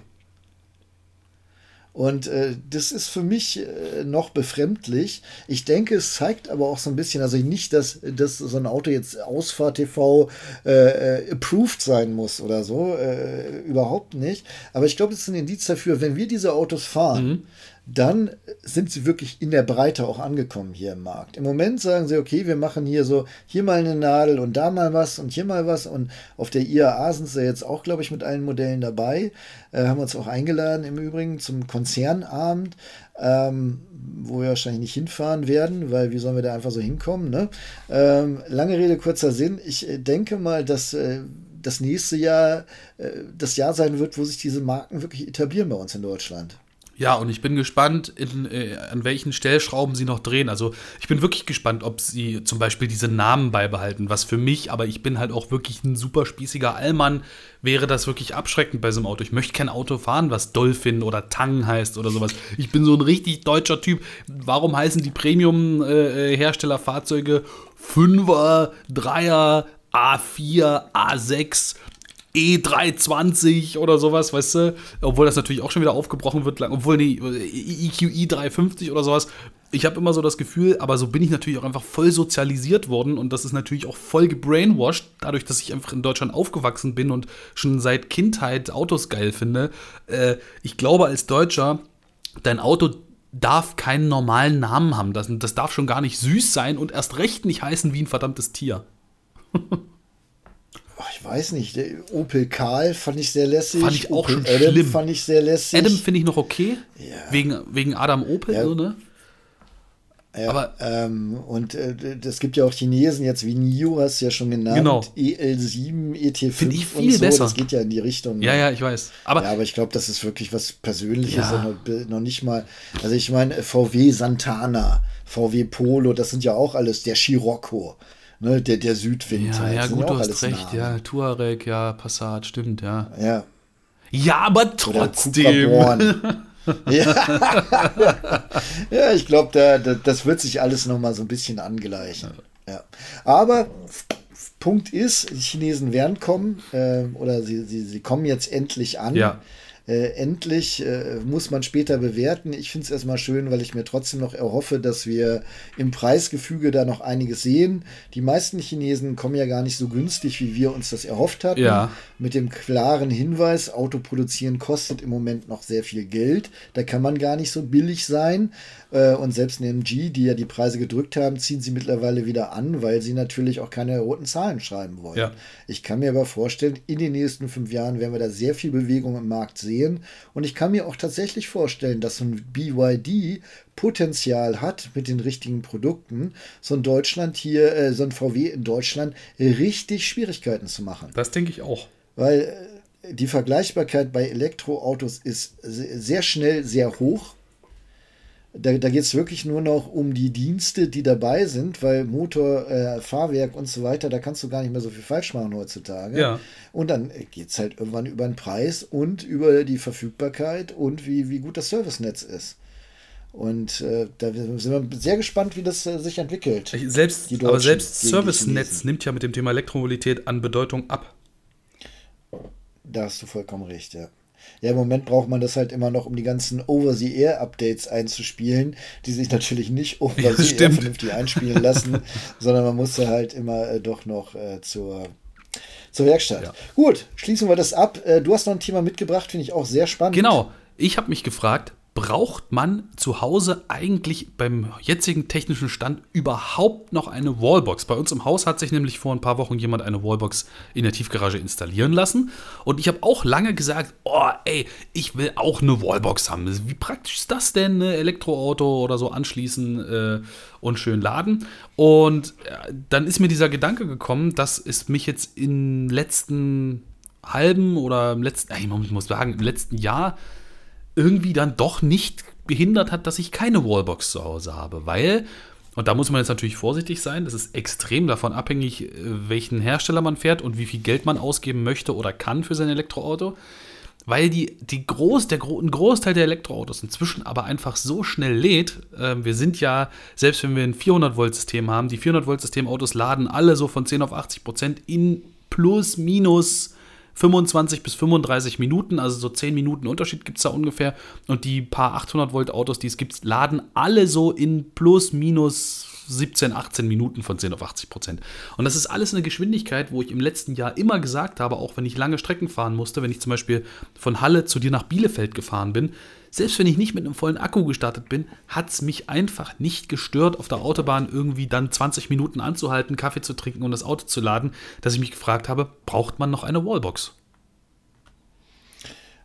Und äh, das ist für mich äh, noch befremdlich. Ich denke, es zeigt aber auch so ein bisschen, also nicht, dass, dass so ein Auto jetzt Ausfahrt TV äh, äh, approved sein muss oder so, äh, überhaupt nicht. Aber ich glaube, das ist ein Indiz dafür, wenn wir diese Autos fahren, dann sind sie wirklich in der Breite auch angekommen hier im Markt. Im Moment sagen sie, okay, wir machen hier so, hier mal eine Nadel und da mal was und hier mal was. Und auf der IAA sind sie jetzt auch, glaube ich, mit allen Modellen dabei. Äh, haben uns auch eingeladen im Übrigen zum Konzernabend, ähm, wo wir wahrscheinlich nicht hinfahren werden, weil wie sollen wir da einfach so hinkommen? Ne? Ähm, lange Rede, kurzer Sinn. Ich äh, denke mal, dass äh, das nächste Jahr äh, das Jahr sein wird, wo sich diese Marken wirklich etablieren bei uns in Deutschland. Ja, und ich bin gespannt, in, äh, an welchen Stellschrauben sie noch drehen. Also ich bin wirklich gespannt, ob sie zum Beispiel diese Namen beibehalten, was für mich, aber ich bin halt auch wirklich ein super spießiger Allmann, wäre das wirklich abschreckend bei so einem Auto. Ich möchte kein Auto fahren, was Dolphin oder Tang heißt oder sowas. Ich bin so ein richtig deutscher Typ. Warum heißen die Premium-Hersteller-Fahrzeuge 5er, 3er, A4, A6? E320 oder sowas, weißt du? Obwohl das natürlich auch schon wieder aufgebrochen wird, lang- obwohl nee, EQI 350 oder sowas. Ich habe immer so das Gefühl, aber so bin ich natürlich auch einfach voll sozialisiert worden und das ist natürlich auch voll gebrainwashed, dadurch, dass ich einfach in Deutschland aufgewachsen bin und schon seit Kindheit Autos geil finde. Äh, ich glaube, als Deutscher, dein Auto darf keinen normalen Namen haben. Das, das darf schon gar nicht süß sein und erst recht nicht heißen wie ein verdammtes Tier. Ich weiß nicht, Opel Karl fand ich sehr lässig. Fand ich auch Opel schon Adam schlimm. fand ich sehr lässig. Adam finde ich noch okay, Ja. wegen, wegen Adam Opel, Ja. so, ne? ja, aber- ähm, und äh, das gibt ja auch Chinesen jetzt wie NIO, hast du ja schon genannt. Genau. EL7, ET5 Find ich und viel so. besser. Das geht ja in die Richtung. Ja, ja, ich weiß. Aber ja, aber ich glaube, das ist wirklich was Persönliches Ja. noch, noch nicht mal. Also ich meine, VW Santana, VW Polo, das sind ja auch alles der Scirocco. Ne, der, der Südwind. Ja, halt, ja gut, du hast recht. Namen. Ja, Tuareg, ja, Passat, stimmt, ja. Ja. Ja, aber trotzdem. Ja. ja, ich glaube, da, da, das wird sich alles noch mal so ein bisschen angleichen. Ja. Aber Punkt ist, die Chinesen werden kommen äh, oder sie, sie, sie kommen jetzt endlich an. Ja. Äh, endlich äh, muss man später bewerten. Ich finde es erstmal schön, weil ich mir trotzdem noch erhoffe, dass wir im Preisgefüge da noch einiges sehen. Die meisten Chinesen kommen ja gar nicht so günstig, wie wir uns das erhofft hatten. Ja. Mit dem klaren Hinweis, Auto produzieren kostet im Moment noch sehr viel Geld. Da kann man gar nicht so billig sein. Äh, Und selbst in MG, die ja die Preise gedrückt haben, ziehen sie mittlerweile wieder an, weil sie natürlich auch keine roten Zahlen schreiben wollen. Ja. Ich kann mir aber vorstellen, in den nächsten fünf Jahren werden wir da sehr viel Bewegung im Markt sehen. Und ich kann mir auch tatsächlich vorstellen, dass so ein BYD Potenzial hat mit den richtigen Produkten, so ein Deutschland hier, äh, so ein VW in Deutschland richtig Schwierigkeiten zu machen. Das denke ich auch. Weil äh, die Vergleichbarkeit bei Elektroautos ist se- sehr schnell sehr hoch. Da, da geht es wirklich nur noch um die Dienste, die dabei sind, weil Motor, äh, Fahrwerk und so weiter, da kannst du gar nicht mehr so viel falsch machen heutzutage. Ja. Und dann geht es halt irgendwann über den Preis und über die Verfügbarkeit und wie, wie gut das Servicenetz ist. Und äh, da sind wir sehr gespannt, wie das äh, sich entwickelt. Selbst, aber selbst Servicenetz nimmt ja mit dem Thema Elektromobilität an Bedeutung ab. Da hast du vollkommen recht, ja. Ja, im Moment braucht man das halt immer noch, um die ganzen Over-the-Air-Updates einzuspielen, die sich natürlich nicht Over-the-Air vernünftig einspielen lassen, sondern man muss da halt immer äh, doch noch äh, zur, zur Werkstatt. Ja. Gut, schließen wir das ab. Äh, du hast noch ein Thema mitgebracht, finde ich auch sehr spannend. Genau. Ich habe mich gefragt, braucht man zu Hause eigentlich beim jetzigen technischen Stand überhaupt noch eine Wallbox? Bei uns im Haus hat sich nämlich vor ein paar Wochen jemand eine Wallbox in der Tiefgarage installieren lassen. Und ich habe auch lange gesagt, oh ey, ich will auch eine Wallbox haben. Wie praktisch ist das denn, ne? Elektroauto oder so anschließen äh, und schön laden? Und äh, dann ist mir dieser Gedanke gekommen, dass es mich jetzt im letzten halben oder im letzten, ich muss sagen, im letzten Jahr irgendwie dann doch nicht behindert hat, dass ich keine Wallbox zu Hause habe, weil, und da muss man jetzt natürlich vorsichtig sein, das ist extrem davon abhängig, äh, welchen Hersteller man fährt und wie viel Geld man ausgeben möchte oder kann für sein Elektroauto, weil die, die Groß, der, ein Großteil der Elektroautos inzwischen aber einfach so schnell lädt. Ähm, wir sind ja, selbst wenn wir ein 400-Volt-System haben, die 400-Volt-System-Autos laden alle so von 10 auf 80 Prozent in plus minus 25 bis 35 Minuten, also so 10 Minuten Unterschied gibt es da ungefähr. Und die paar 800 Volt Autos, die es gibt, laden alle so in plus minus 17, 18 Minuten von 10 auf 80 Prozent. Und das ist alles eine Geschwindigkeit, wo ich im letzten Jahr immer gesagt habe, auch wenn ich lange Strecken fahren musste, wenn ich zum Beispiel von Halle zu dir nach Bielefeld gefahren bin, selbst wenn ich nicht mit einem vollen Akku gestartet bin, hat es mich einfach nicht gestört, auf der Autobahn irgendwie dann 20 Minuten anzuhalten, Kaffee zu trinken und das Auto zu laden, dass ich mich gefragt habe, braucht man noch eine Wallbox?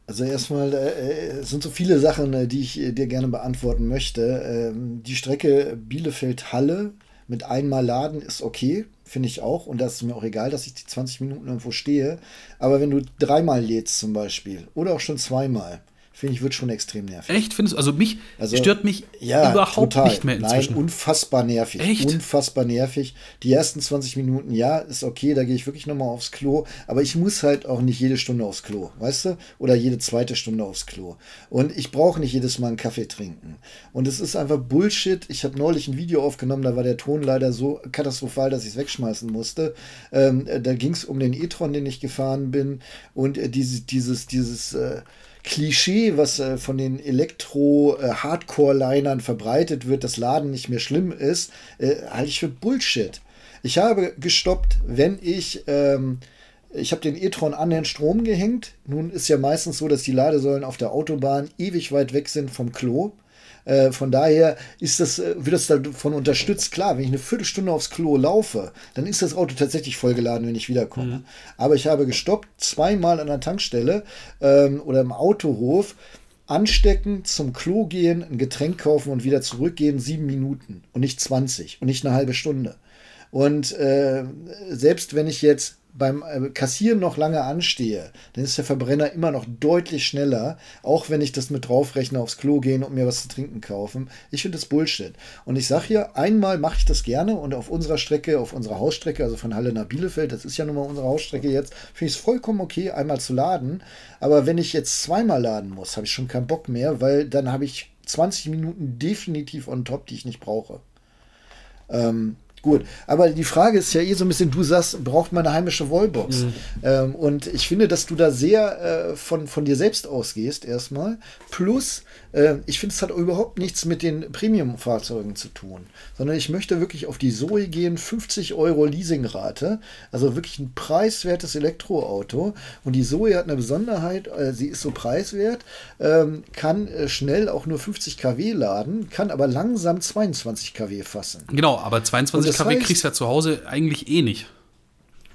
Also erstmal äh, es sind so viele Sachen, äh, die ich äh, dir gerne beantworten möchte. Ähm, die Strecke Bielefeld-Halle mit einmal laden ist okay, finde ich auch. Und das ist mir auch egal, dass ich die 20 Minuten irgendwo stehe. Aber wenn du dreimal lädst zum Beispiel oder auch schon zweimal, finde ich, wird schon extrem nervig. Echt, findest du? Also mich Also, stört mich Ja, überhaupt total. nicht mehr inzwischen. Nein, unfassbar nervig. Echt? Unfassbar nervig. Die ersten 20 Minuten, ja, ist okay, da gehe ich wirklich nochmal aufs Klo. Aber ich muss halt auch nicht jede Stunde aufs Klo, weißt du? Oder jede zweite Stunde aufs Klo. Und ich brauche nicht jedes Mal einen Kaffee trinken. Und es ist einfach Bullshit. Ich habe neulich ein Video aufgenommen, da war der Ton leider so katastrophal, dass ich es wegschmeißen musste. Ähm, äh, da ging es um den e-tron, den ich gefahren bin. Und äh, dieses, dieses, dieses äh, Klischee, was äh, von den Elektro-Hardcore-Linern verbreitet wird, dass Laden nicht mehr schlimm ist, äh, halte ich für Bullshit. Ich habe gestoppt, wenn ich, ähm, ich habe den e-tron an den Strom gehängt. Nun ist ja meistens so, dass die Ladesäulen auf der Autobahn ewig weit weg sind vom Klo. Äh, von daher ist das, äh, wird das davon unterstützt. Klar, wenn ich eine Viertelstunde aufs Klo laufe, dann ist das Auto tatsächlich vollgeladen, wenn ich wiederkomme. Aber ich habe gestoppt, zweimal an der Tankstelle ähm, oder im Autohof, anstecken, zum Klo gehen, ein Getränk kaufen und wieder zurückgehen, sieben Minuten und nicht 20 und nicht eine halbe Stunde. Und äh, selbst wenn ich jetzt beim äh, Kassieren noch lange anstehe, dann ist der Verbrenner immer noch deutlich schneller, auch wenn ich das mit draufrechne, aufs Klo gehen und mir was zu trinken kaufen. Ich finde das Bullshit. Und ich sage hier, einmal mache ich das gerne und auf unserer Strecke, auf unserer Hausstrecke, also von Halle nach Bielefeld, das ist ja nun mal unsere Hausstrecke jetzt, finde ich es vollkommen okay, einmal zu laden. Aber wenn ich jetzt zweimal laden muss, habe ich schon keinen Bock mehr, weil dann habe ich 20 Minuten definitiv on top, die ich nicht brauche. Ähm, Gut, aber die Frage ist ja eh so ein bisschen, du sagst, braucht man eine heimische Wallbox? Mhm. Ähm, und ich finde, dass du da sehr äh, von, von dir selbst ausgehst, erstmal. Plus, äh, ich finde, es hat überhaupt nichts mit den Premium-Fahrzeugen zu tun, sondern ich möchte wirklich auf die Zoe gehen, 50 Euro Leasingrate, also wirklich ein preiswertes Elektroauto. Und die Zoe hat eine Besonderheit, äh, sie ist so preiswert, ähm, kann äh, schnell auch nur 50 kW laden, kann aber langsam 22 kW fassen. Genau, aber 22 das KW heißt, kriegst du ja zu Hause eigentlich eh nicht.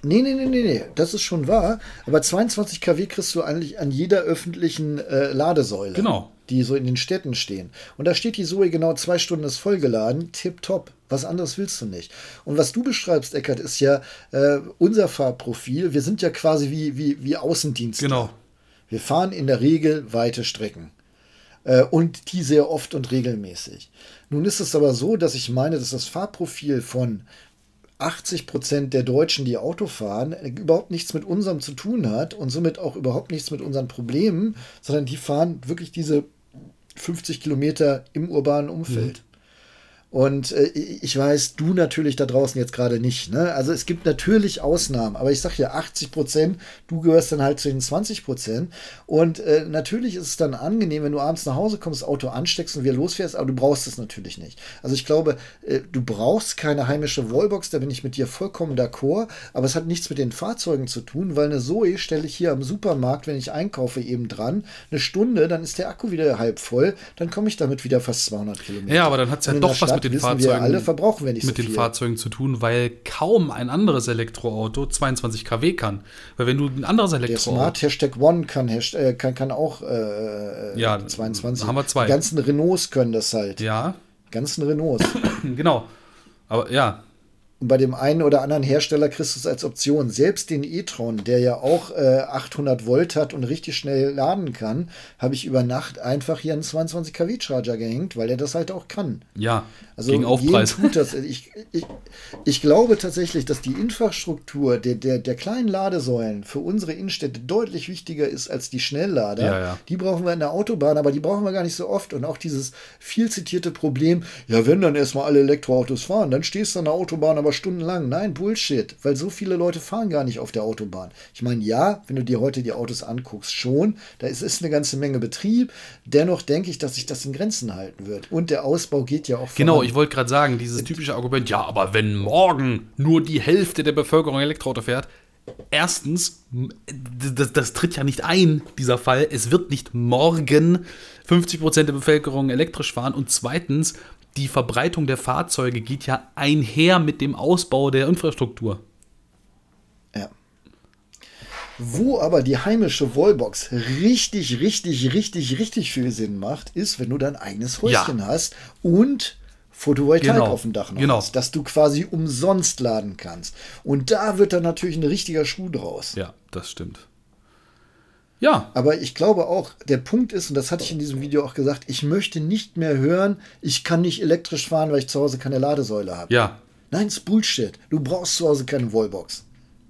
Nee, nee, nee, nee, nee, das ist schon wahr. Aber 22 kW kriegst du eigentlich an jeder öffentlichen äh, Ladesäule. Genau. Die so in den Städten stehen. Und da steht die Zoe genau zwei Stunden ist vollgeladen. Tipptopp. Was anderes willst du nicht. Und was du beschreibst, Eckert, ist ja äh, unser Fahrprofil. Wir sind ja quasi wie, wie, wie Außendienst. Genau. Wir fahren in der Regel weite Strecken. Äh, und die sehr oft und regelmäßig. Nun ist es aber so, dass ich meine, dass das Fahrprofil von 80 Prozent der Deutschen, die Auto fahren, überhaupt nichts mit unserem zu tun hat und somit auch überhaupt nichts mit unseren Problemen, sondern die fahren wirklich diese 50 Kilometer im urbanen Umfeld. Mhm. Und äh, ich weiß, du natürlich da draußen jetzt gerade nicht. Ne? Also es gibt natürlich Ausnahmen, aber ich sage ja 80 Prozent, du gehörst dann halt zu den 20 Prozent. Und äh, natürlich ist es dann angenehm, wenn du abends nach Hause kommst, das Auto ansteckst und wieder losfährst, aber du brauchst es natürlich nicht. Also ich glaube, äh, du brauchst keine heimische Wallbox, da bin ich mit dir vollkommen d'accord, aber es hat nichts mit den Fahrzeugen zu tun, weil eine Zoe stelle ich hier am Supermarkt, wenn ich einkaufe, eben dran. Eine Stunde, dann ist der Akku wieder halb voll, dann komme ich damit wieder fast 200 Kilometer. Ja, aber dann hat es ja doch was mit den Fahrzeugen, alle verbrauchen wir nicht mit so den Fahrzeugen zu tun, weil kaum ein anderes Elektroauto 22 kW kann. Weil wenn du ein anderes Elektroauto. Der Smart Hashtag One kann, äh, kann, kann auch äh, ja, 22. Haben wir zwei. Die ganzen Renaults können das halt. Ja. Die ganzen Renaults. genau. Aber ja, und bei dem einen oder anderen Hersteller kriegst du es als Option. Selbst den e-tron, der ja auch äh, 800 Volt hat und richtig schnell laden kann, habe ich über Nacht einfach hier einen 22 kW Charger gehängt, weil er das halt auch kann. Ja, also gegen Aufpreis. Tut das. Ich, ich, ich glaube tatsächlich, dass die Infrastruktur der, der, der kleinen Ladesäulen für unsere Innenstädte deutlich wichtiger ist als die Schnelllader. Ja, ja. Die brauchen wir in der Autobahn, aber die brauchen wir gar nicht so oft. Und auch dieses viel zitierte Problem, ja, wenn dann erstmal alle Elektroautos fahren, dann stehst du an der Autobahn, aber aber stundenlang. Nein, Bullshit, weil so viele Leute fahren gar nicht auf der Autobahn. Ich meine, ja, wenn du dir heute die Autos anguckst, schon, da ist, ist eine ganze Menge Betrieb. Dennoch denke ich, dass sich das in Grenzen halten wird. Und der Ausbau geht ja auch Genau, ich wollte gerade sagen, dieses typische Argument, ja, aber wenn morgen nur die Hälfte der Bevölkerung Elektroauto fährt, erstens, das, das, tritt ja nicht ein, dieser Fall. Es wird nicht morgen 50% der Bevölkerung elektrisch fahren. Und zweitens, die Verbreitung der Fahrzeuge geht ja einher mit dem Ausbau der Infrastruktur. Ja. Wo aber die heimische Wallbox richtig, richtig, richtig, richtig viel Sinn macht, ist, wenn du dein eigenes Häuschen ja. hast und Photovoltaik genau. auf dem Dach noch genau. hast, dass du quasi umsonst laden kannst. Und da wird dann natürlich ein richtiger Schuh draus. Ja, das stimmt. Ja. Aber ich glaube auch, der Punkt ist, und das hatte ich in diesem Video auch gesagt, ich möchte nicht mehr hören, ich kann nicht elektrisch fahren, weil ich zu Hause keine Ladesäule habe. Ja. Nein, ist Bullshit. Du brauchst zu Hause keine Wallbox.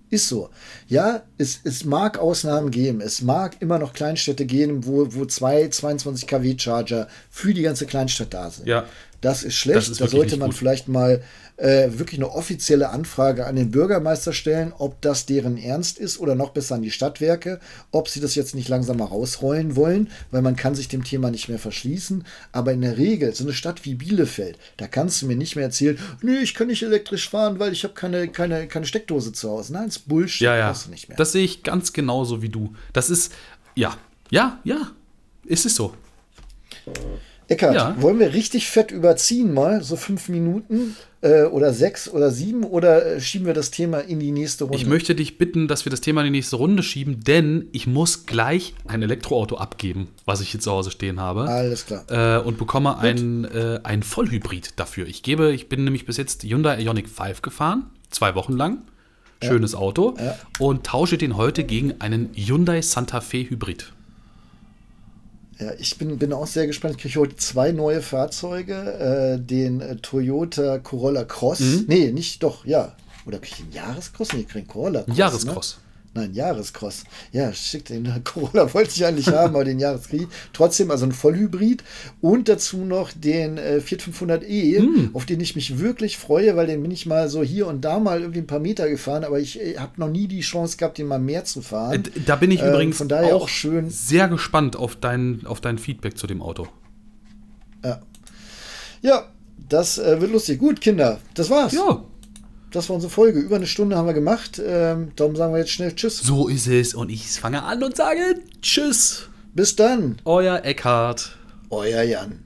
Ist so. Ja, es, es mag Ausnahmen geben. Es mag immer noch Kleinstädte geben, wo, wo zwei 22 kW Charger für die ganze Kleinstadt da sind. Ja. Das ist schlecht. Das ist da sollte man vielleicht mal äh, wirklich eine offizielle Anfrage an den Bürgermeister stellen, ob das deren Ernst ist oder noch besser an die Stadtwerke, ob sie das jetzt nicht langsam mal rausrollen wollen, weil man kann sich dem Thema nicht mehr verschließen. Aber in der Regel, so eine Stadt wie Bielefeld, da kannst du mir nicht mehr erzählen, nee, ich kann nicht elektrisch fahren, weil ich habe keine, keine, keine Steckdose zu Hause. Nein, das ist Bullshit. Ja, ja. Du nicht mehr. Das sehe ich ganz genauso wie du. Das ist, ja, ja, ja, ist es so. Eckart, ja. wollen wir richtig fett überziehen mal, so fünf Minuten äh, oder sechs oder sieben oder äh, schieben wir das Thema in die nächste Runde? Ich möchte dich bitten, dass wir das Thema in die nächste Runde schieben, denn ich muss gleich ein Elektroauto abgeben, was ich hier zu Hause stehen habe. Alles klar. Äh, und bekomme ein, äh, ein Vollhybrid dafür. Ich gebe, ich bin nämlich bis jetzt Hyundai Ioniq 5 gefahren, zwei Wochen lang. Schönes Auto. Ja. Und tausche den heute gegen einen Hyundai Santa Fe Hybrid. Ja, ich bin, bin auch sehr gespannt. Ich kriege heute zwei neue Fahrzeuge. Äh, den äh, Toyota Corolla Cross. Mhm. Nee, nicht doch, ja. Oder kriege ich einen Jahrescross? Nee, ich kriege einen Corolla Cross. Jahrescross. Ne? Nein, Jahrescross. Ja, schick, den Corolla wollte ich eigentlich haben, aber den Jahreskrieg. Trotzdem, also ein Vollhybrid. Und dazu noch den äh, Fiat 500e, Hm. auf den ich mich wirklich freue, weil den bin ich mal so hier und da mal irgendwie ein paar Meter gefahren, aber ich äh, habe noch nie die Chance gehabt, den mal mehr zu fahren. Äh, Da bin ich Ähm, übrigens von daher auch, auch schön. sehr gespannt auf dein, auf dein Feedback zu dem Auto. Ja, ja das äh, wird lustig. Gut, Kinder, das war's. Ja, Das war unsere Folge. Über eine Stunde haben wir gemacht. Ähm, darum sagen wir jetzt schnell Tschüss. so ist es. Und ich fange an und sage Tschüss. Bis dann, Euer Eckhart. euer Jan.